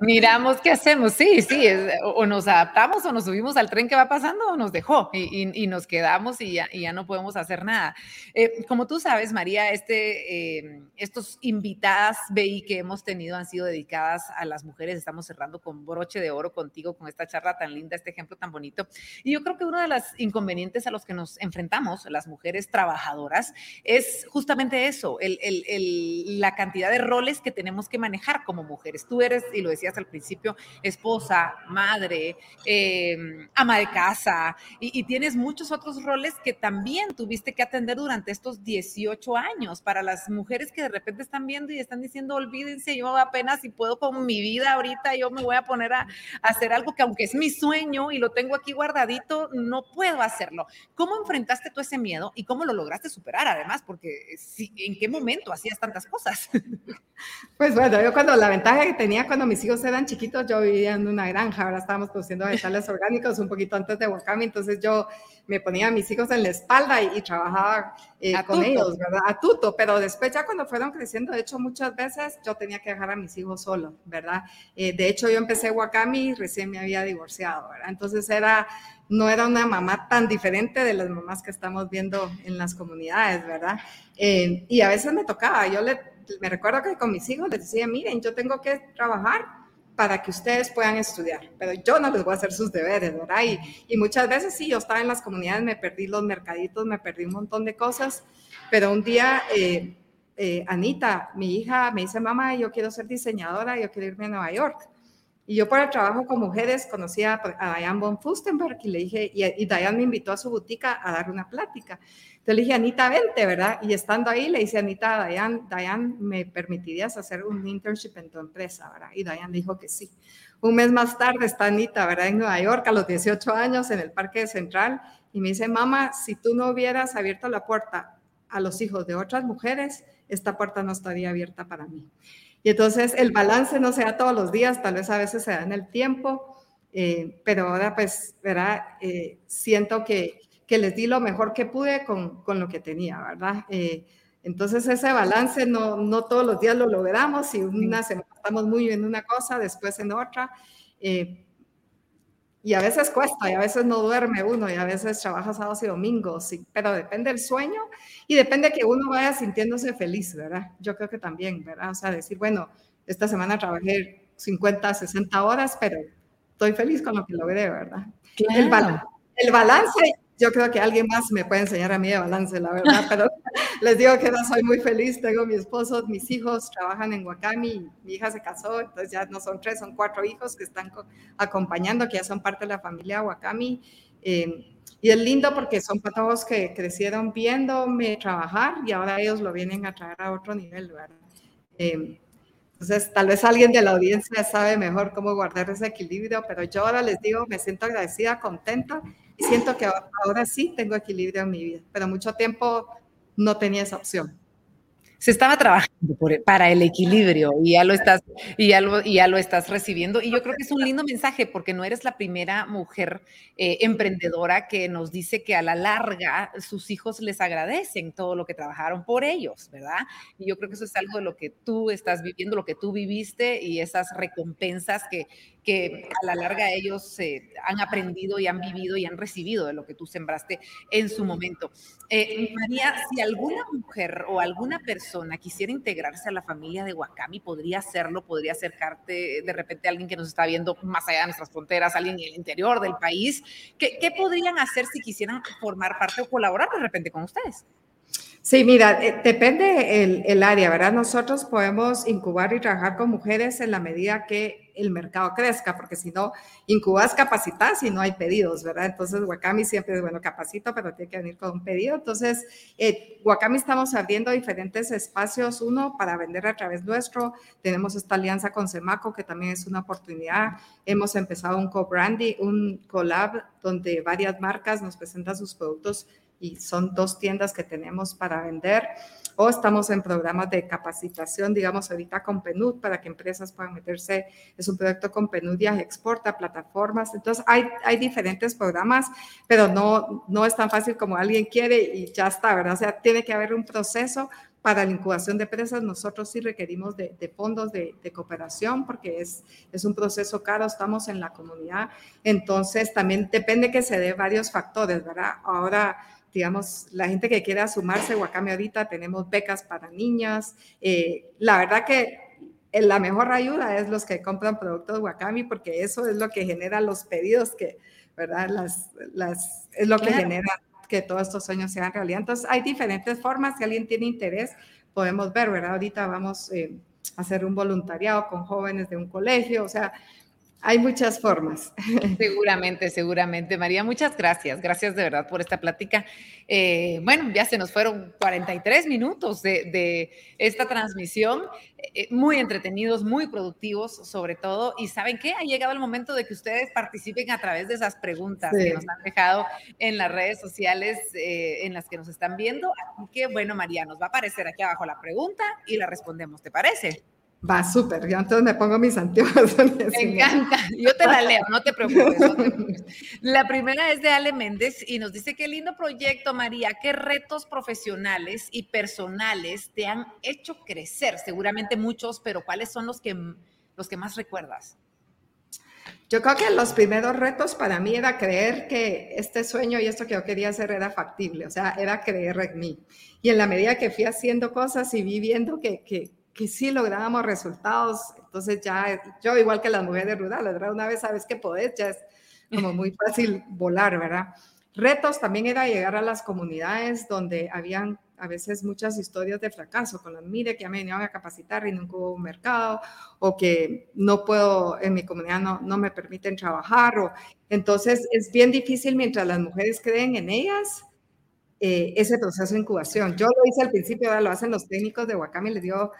Miramos qué hacemos, sí, sí, o nos adaptamos o nos subimos al tren que va pasando o nos dejó y, nos quedamos y ya, no podemos hacer nada. Eh, como tú sabes, María, este, eh, estos invitadas BI que hemos tenido han sido dedicadas a las mujeres. Estamos cerrando con broche de oro contigo, con esta charla tan linda, este ejemplo tan bonito. Y yo creo que uno de los inconvenientes a los que nos enfrentamos, las mujeres trabajadoras, es justamente eso, la cantidad de roles que tenemos que manejar como mujeres. Tú eres, y lo decías al principio, esposa, madre, em, ama de casa, y, tienes muchos otros roles que también tuviste que atender durante estos 18 años. Para las mujeres que de repente están viendo y están diciendo, olvídense, yo apenas si puedo con mi vida ahorita, yo me voy a poner a, hacer algo que aunque es mi sueño y lo tengo aquí guardadito, no puedo hacerlo. ¿Cómo enfrentaste tú ese miedo y cómo lo lograste superar además? Porque ¿en qué momento hacías tantas cosas? Pues bueno, yo cuando la ventaja que tenía cuando mis hijos eran chiquitos, yo vivía en una granja, ahora estábamos produciendo vegetales orgánicos un poquito antes de Wakami, entonces yo me ponía a mis hijos en la espalda y, trabajaba eh, con ellos, ¿verdad? A tuto, pero después ya cuando fueron creciendo, de hecho muchas veces yo tenía que dejar a mis hijos solos, ¿verdad? Eh, de hecho yo empecé Wakami y recién me había divorciado, ¿verdad? Entonces era, no era una mamá tan diferente de las mamás que estamos viendo en las comunidades, ¿verdad? Eh, y a veces me tocaba, yo le, me recuerdo que con mis hijos les decía, miren, yo tengo que trabajar para que ustedes puedan estudiar, pero yo no les voy a hacer sus deberes, ¿verdad? Y, muchas veces sí, yo estaba en las comunidades, me perdí los mercaditos, me perdí un montón de cosas, pero un día eh, eh, Anita, mi hija, me dice, mamá, yo quiero ser diseñadora, yo quiero irme a Nueva York. Y yo por el trabajo con mujeres conocí a, Diane von Fustenberg y le dije, y, y Diane me invitó a su botica a dar una plática. Entonces le dije, Anita, vente, ¿verdad? Y estando ahí le dice, Anita, Diane, Diane, ¿me permitirías hacer un internship en tu empresa, ¿verdad? Y Diane dijo que sí. Un mes más tarde está Anita, ¿verdad? En Nueva York, a los 18 años, en el Parque Central, y me dice, mamá, si tú no hubieras abierto la puerta a los hijos de otras mujeres, esta puerta no estaría abierta para mí. Y entonces el balance no se da todos los días, tal vez a veces se da en el tiempo, eh, pero ahora pues, ¿verdad? Eh, siento que que les di lo mejor que pude con, con lo que tenía, ¿verdad? Eh, entonces ese balance no, no todos los días lo logramos y una semana estamos muy en una cosa, después en otra. Y a veces cuesta, y a veces no duerme uno, y a veces trabaja sábados y domingos, sí, pero depende del sueño y depende que uno vaya sintiéndose feliz, ¿verdad? Yo creo que también, ¿verdad? O sea, decir, bueno, esta semana trabajé 50, 60 horas, pero estoy feliz con lo que logré, ¿verdad? El, el balance yo creo que alguien más me puede enseñar a mí de balance, la verdad, [laughs] pero les digo que no soy muy feliz. Tengo mi esposo, mis hijos trabajan en Wakami, mi hija se casó, entonces ya no son tres, son cuatro hijos que están acompañando, que ya son parte de la familia Wakami. Eh, y es lindo porque son patojos que crecieron viéndome trabajar y ahora ellos lo vienen a traer a otro nivel, ¿verdad? Eh, entonces, tal vez alguien de la audiencia sabe mejor cómo guardar ese equilibrio, pero yo ahora les digo, me siento agradecida, contenta y siento que ahora sí tengo equilibrio en mi vida, pero mucho tiempo no tenía esa opción se estaba trabajando para el equilibrio y ya lo estás y ya lo, y ya lo estás recibiendo y yo creo que es un lindo mensaje porque no eres la primera mujer eh, emprendedora que nos dice que a la larga sus hijos les agradecen todo lo que trabajaron por ellos, ¿verdad? Y yo creo que eso es algo de lo que tú estás viviendo, lo que tú viviste y esas recompensas que, que a la larga ellos eh, han aprendido y han vivido y han recibido de lo que tú sembraste en su momento. Eh, María, si alguna mujer o alguna persona quisiera integrarse a la familia de Wakami, podría hacerlo, podría acercarte de repente a alguien que nos está viendo más allá de nuestras fronteras, alguien en el interior del país. ¿Qué, qué podrían hacer si quisieran formar parte o colaborar de repente con ustedes? Sí, mira, eh, depende el, el, área, ¿verdad? Nosotros podemos incubar y trabajar con mujeres en la medida que el mercado crezca, porque si no, incubas, capacitas y no hay pedidos, ¿verdad? Entonces, Wakami siempre es, bueno, capacito, pero tiene que venir con un pedido. Entonces, eh, Wakami estamos abriendo diferentes espacios, uno para vender a través nuestro, tenemos esta alianza con Semaco, que también es una oportunidad. Hemos empezado un co-branding, un collab, donde varias marcas nos presentan sus productos y son dos tiendas que tenemos para vender. O estamos en programas de capacitación, digamos ahorita con PNUD, para que empresas puedan meterse. Es un proyecto con PNUD y exporta plataformas. Entonces, hay, hay diferentes programas, pero no, no es tan fácil como alguien quiere y ya está, ¿verdad? O sea, tiene que haber un proceso para la incubación de empresas, nosotros sí requerimos de, de fondos de, de, cooperación porque es, es un proceso caro, estamos en la comunidad. Entonces, también depende que se dé varios factores, ¿verdad? Ahora, digamos, la gente que quiera sumarse a Wakame ahorita, tenemos becas para niñas. Eh, la verdad que la mejor ayuda es los que compran productos Wakami, porque eso es lo que genera los pedidos que, ¿verdad? Las, las, es lo que genera que todos estos sueños sean realidad. Entonces, hay diferentes formas. Si alguien tiene interés, podemos ver, ¿verdad? Ahorita vamos eh, a hacer un voluntariado con jóvenes de un colegio, o sea, hay muchas formas. [laughs] Seguramente, seguramente. María, muchas gracias. Gracias de verdad por esta plática. Eh, bueno, ya se nos fueron 43 minutos de, esta transmisión, eh, muy entretenidos, muy productivos sobre todo. Y saben qué, ha llegado el momento de que ustedes participen a través de esas preguntas que nos han dejado en las redes sociales eh, en las que nos están viendo. Así que, bueno, María, nos va a aparecer aquí abajo la pregunta y la respondemos, ¿te parece? Va súper, yo entonces me pongo mis anteojos. [laughs] Me encanta, yo te la leo, no te, [laughs] preocupes, La primera es de Ale Méndez y nos dice, qué lindo proyecto, María, qué retos profesionales y personales te han hecho crecer, seguramente muchos, pero ¿cuáles son los que, los que más recuerdas? Yo creo que los primeros retos para mí era creer que este sueño y esto que yo quería hacer era factible, o sea, era creer en mí. Y en la medida que fui haciendo cosas y vi viendo que, que que sí lográbamos resultados. Entonces ya, yo igual que las mujeres rurales, ¿verdad? Una vez sabes que podés, ya es como muy [laughs] fácil volar, ¿verdad? Retos también era llegar a las comunidades donde habían a veces muchas historias de fracaso, con las mire que me venían a capacitar y nunca hubo un mercado, o que no puedo, en mi comunidad no, no me permiten trabajar, o entonces es bien difícil mientras las mujeres creen en ellas, eh, ese proceso de incubación. Yo lo hice al principio, ahora lo hacen los técnicos de Wakami, les dio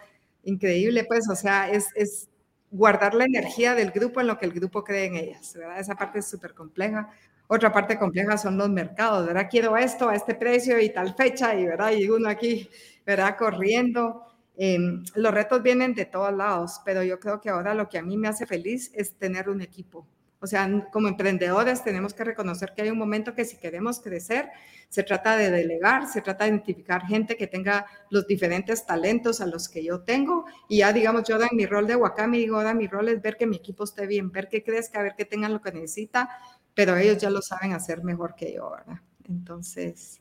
increíble, pues, o sea, es, es, guardar la energía del grupo en lo que el grupo cree en ellas, ¿verdad? Esa parte es súper compleja. Otra parte compleja son los mercados, ¿verdad? Quiero esto a este precio y tal fecha, y, ¿verdad? Y uno aquí, ¿verdad? Corriendo. Em, los retos vienen de todos lados, pero yo creo que ahora lo que a mí me hace feliz es tener un equipo, o sea, como emprendedores tenemos que reconocer que hay un momento que si queremos crecer, se trata de delegar, se trata de identificar gente que tenga los diferentes talentos a los que yo tengo. Y ya, digamos, yo en mi rol de Wakami, digo, ahora mi rol es ver que mi equipo esté bien, ver que crezca, ver que tengan lo que necesita, pero ellos ya lo saben hacer mejor que yo, ¿verdad? Entonces,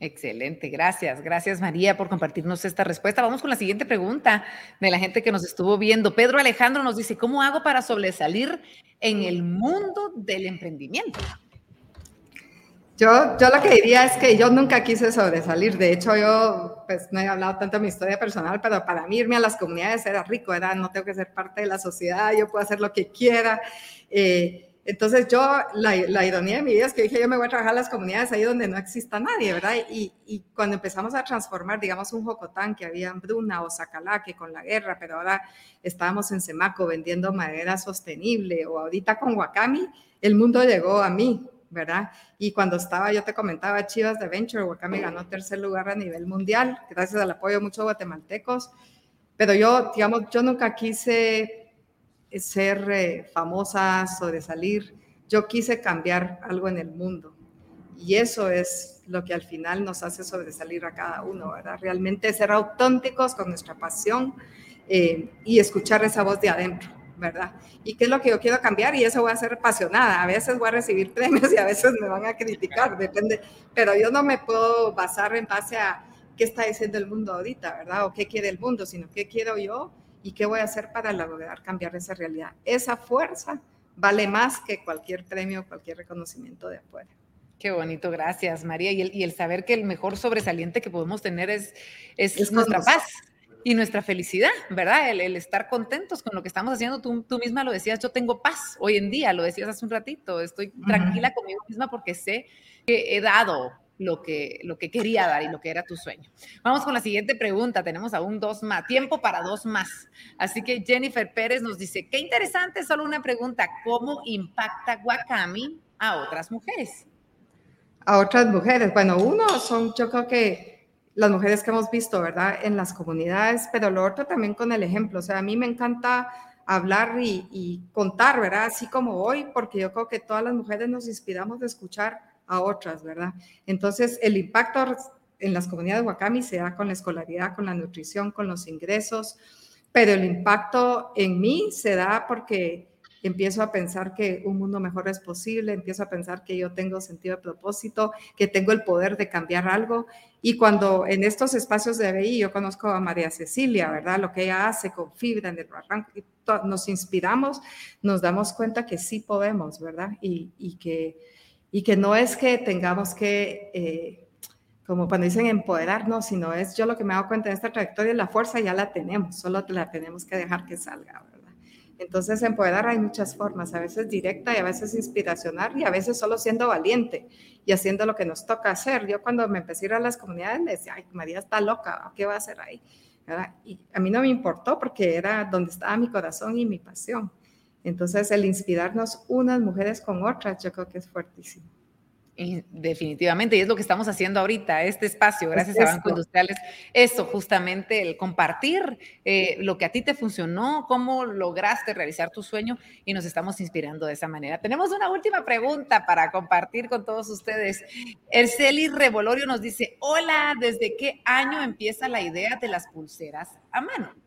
Excelente, gracias. Gracias María por compartirnos esta respuesta. Vamos con la siguiente pregunta de la gente que nos estuvo viendo. Pedro Alejandro nos dice, ¿cómo hago para sobresalir en el mundo del emprendimiento? Yo, yo lo que diría es que yo nunca quise sobresalir. De hecho, yo pues no he hablado tanto de mi historia personal, pero para mí irme a las comunidades era rico, era no tengo que ser parte de la sociedad, yo puedo hacer lo que quiera. Eh, entonces yo, la, la, ironía de mi vida es que dije, yo me voy a trabajar en las comunidades ahí donde no exista nadie, ¿verdad? Y, cuando empezamos a transformar, digamos, un Jocotán que había en Bruna o Zacalaque con la guerra, pero ahora estábamos en Semaco vendiendo madera sostenible o ahorita con Wakami, el mundo llegó a mí, ¿verdad? Y cuando estaba, yo te comentaba, Chivas de Venture, Wakami ganó tercer lugar a nivel mundial, gracias al apoyo de muchos guatemaltecos, pero yo, digamos, yo nunca quise ser eh, famosa, sobresalir. Yo quise cambiar algo en el mundo. Y eso es lo que al final nos hace sobresalir a cada uno, ¿verdad? Realmente ser auténticos con nuestra pasión eh, y escuchar esa voz de adentro, ¿verdad? Y qué es lo que yo quiero cambiar y eso voy a ser apasionada. A veces voy a recibir [laughs] premios y a veces me van a criticar, [laughs] depende. Pero yo no me puedo basar en base a qué está diciendo el mundo ahorita, ¿verdad? O qué quiere el mundo, sino qué quiero yo y qué voy a hacer para lograr cambiar esa realidad. Esa fuerza vale más que cualquier premio, cualquier reconocimiento de afuera. Qué bonito, gracias María. Y el, y el saber que el mejor sobresaliente que podemos tener es, es, nuestra paz y nuestra felicidad, ¿verdad? El, el, estar contentos con lo que estamos haciendo. Tú, tú, misma lo decías, yo tengo paz hoy en día, lo decías hace un ratito, estoy tranquila conmigo misma porque sé que he dado lo que, lo que quería dar y lo que era tu sueño. Vamos con la siguiente pregunta. Tenemos aún dos más, tiempo para dos más. Así que Jennifer Pérez nos dice, qué interesante, solo una pregunta, ¿cómo impacta Wakami a otras mujeres? A otras mujeres. Bueno, uno son, yo creo que las mujeres que hemos visto, ¿verdad? En las comunidades, pero lo otro también con el ejemplo. O sea, a mí me encanta hablar y, y contar, ¿verdad? Así como hoy, porque yo creo que todas las mujeres nos inspiramos de escuchar a otras, ¿verdad? Entonces, el impacto en las comunidades de Wakami se da con la escolaridad, con la nutrición, con los ingresos, pero el impacto en mí se da porque empiezo a pensar que un mundo mejor es posible, empiezo a pensar que yo tengo sentido de propósito, que tengo el poder de cambiar algo. Y cuando en estos espacios de BI yo conozco a María Cecilia, ¿verdad? Lo que ella hace con fibra en el barranco, nos inspiramos, nos damos cuenta que sí podemos, ¿verdad? Y, y que y que no es que tengamos que, eh, como cuando dicen empoderarnos, sino es yo lo que me he dado cuenta en esta trayectoria, la fuerza ya la tenemos, solo la tenemos que dejar que salga, ¿verdad? Entonces, empoderar hay muchas formas, a veces directa y a veces inspiracional y a veces solo siendo valiente y haciendo lo que nos toca hacer. Yo cuando me empecé a ir a las comunidades me decía, ay, María está loca, ¿qué va a hacer ahí? Y a mí no me importó porque era donde estaba mi corazón y mi pasión. Entonces, el inspirarnos unas mujeres con otras, yo creo que es fuertísimo. definitivamente, y es lo que estamos haciendo ahorita, este espacio, gracias a Banco Industriales, eso justamente, el compartir eh, lo que a ti te funcionó, cómo lograste realizar tu sueño y nos estamos inspirando de esa manera. Tenemos una última pregunta para compartir con todos ustedes. Erceli Revolorio nos dice, hola, ¿desde qué año empieza la idea de las pulseras a mano?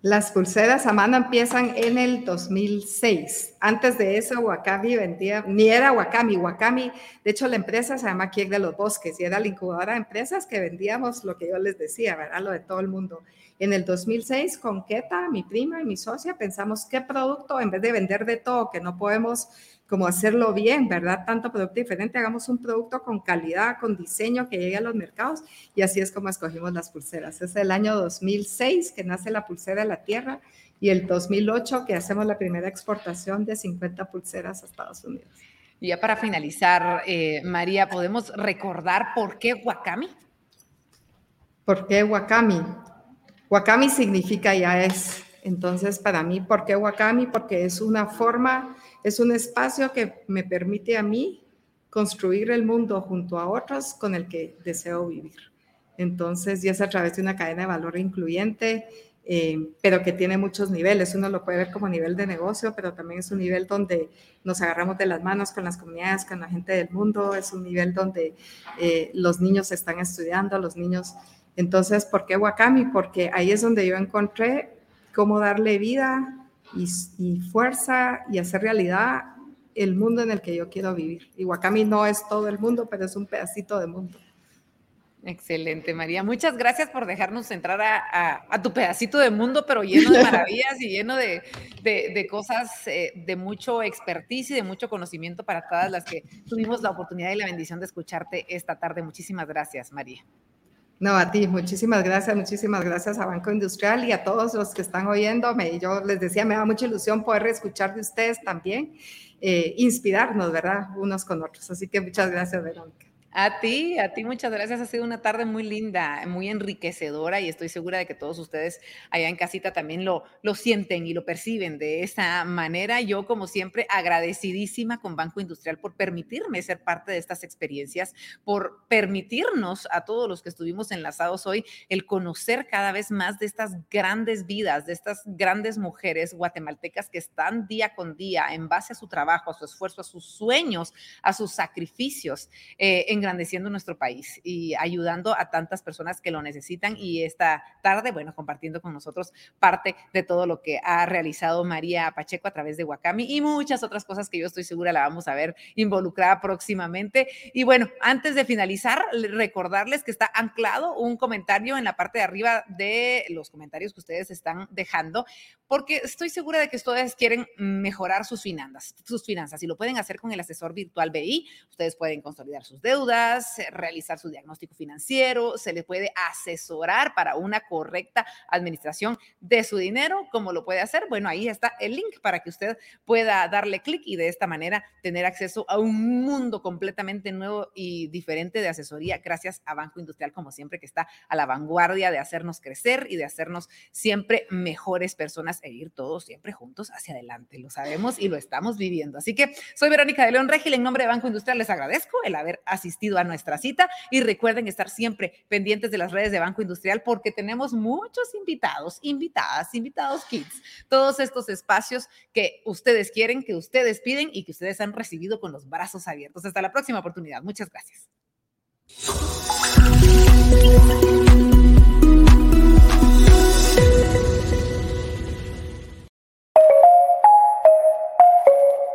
Las pulseras a mano empiezan en el 2006. Antes de eso, Wakami vendía, ni era Wakami, Wakami, de hecho la empresa se llama Kiek de los Bosques y era la incubadora de empresas que vendíamos lo que yo les decía, ¿verdad? Lo de todo el mundo. En el 2006, con Keta, mi prima y mi socia, pensamos qué producto, en vez de vender de todo, que no podemos como hacerlo bien, ¿verdad? Tanto producto diferente, hagamos un producto con calidad, con diseño que llegue a los mercados y así es como escogimos las pulseras. Es el año 2006 que nace la pulsera de la Tierra y el 2008 que hacemos la primera exportación de 50 pulseras a Estados Unidos. Y ya para finalizar, eh, María, ¿podemos recordar por qué Wakami? ¿Por qué Wakami? Wakami significa ya es. Entonces, para mí, ¿por qué Wakami? Porque es una forma es un espacio que me permite a mí construir el mundo junto a otros con el que deseo vivir. Entonces, y es a través de una cadena de valor incluyente, eh, pero que tiene muchos niveles. Uno lo puede ver como nivel de negocio, pero también es un nivel donde nos agarramos de las manos con las comunidades, con la gente del mundo. Es un nivel donde eh, los niños están estudiando, los niños. Entonces, ¿por qué Wakami? Porque ahí es donde yo encontré cómo darle vida y, fuerza y hacer realidad el mundo en el que yo quiero vivir. Y Wakami no es todo el mundo, pero es un pedacito de mundo. Excelente, María. Muchas gracias por dejarnos entrar a, tu pedacito de mundo, pero lleno de [laughs] maravillas y lleno de, cosas eh, de mucho expertise y de mucho conocimiento para todas las que tuvimos la oportunidad y la bendición de escucharte esta tarde. Muchísimas gracias, María. No, a ti, muchísimas gracias, muchísimas gracias a Banco Industrial y a todos los que están oyéndome. Yo les decía, me da mucha ilusión poder escuchar de ustedes también, eh, inspirarnos, ¿verdad? Unos con otros. Así que muchas gracias, Verónica. A ti, a ti muchas gracias. Ha sido una tarde muy linda, muy enriquecedora y estoy segura de que todos ustedes allá en casita también lo, lo sienten y lo perciben de esa manera. Yo, como siempre, agradecidísima con Banco Industrial por permitirme ser parte de estas experiencias, por permitirnos a todos los que estuvimos enlazados hoy el conocer cada vez más de estas grandes vidas, de estas grandes mujeres guatemaltecas que están día con día en base a su trabajo, a su esfuerzo, a sus sueños, a sus sacrificios. Eh, engrandeciendo nuestro país y ayudando a tantas personas que lo necesitan. Y esta tarde, bueno, compartiendo con nosotros parte de todo lo que ha realizado María Pacheco a través de Wakami y muchas otras cosas que yo estoy segura la vamos a ver involucrada próximamente. Y bueno, antes de finalizar, recordarles que está anclado un comentario en la parte de arriba de los comentarios que ustedes están dejando, porque estoy segura de que ustedes quieren mejorar sus finanzas, sus finanzas y lo pueden hacer con el asesor virtual BI. Ustedes pueden consolidar sus deudas eh, realizar su diagnóstico financiero, se le puede asesorar para una correcta administración de su dinero. ¿Cómo lo puede hacer? Bueno, ahí está el link para que usted pueda darle clic y de esta manera tener acceso a un mundo completamente nuevo y diferente de asesoría gracias a Banco Industrial, como siempre, que está a la vanguardia de hacernos crecer y de hacernos siempre mejores personas e ir todos siempre juntos hacia adelante. Lo sabemos y lo estamos viviendo. Así que soy Verónica de León Regil, en nombre de Banco Industrial les agradezco el haber a nuestra cita y recuerden estar siempre pendientes de las redes de Banco Industrial porque tenemos muchos invitados, invitadas, invitados kids, todos estos espacios que ustedes quieren, que ustedes piden y que ustedes han recibido con los brazos abiertos. Hasta la próxima oportunidad. Muchas gracias.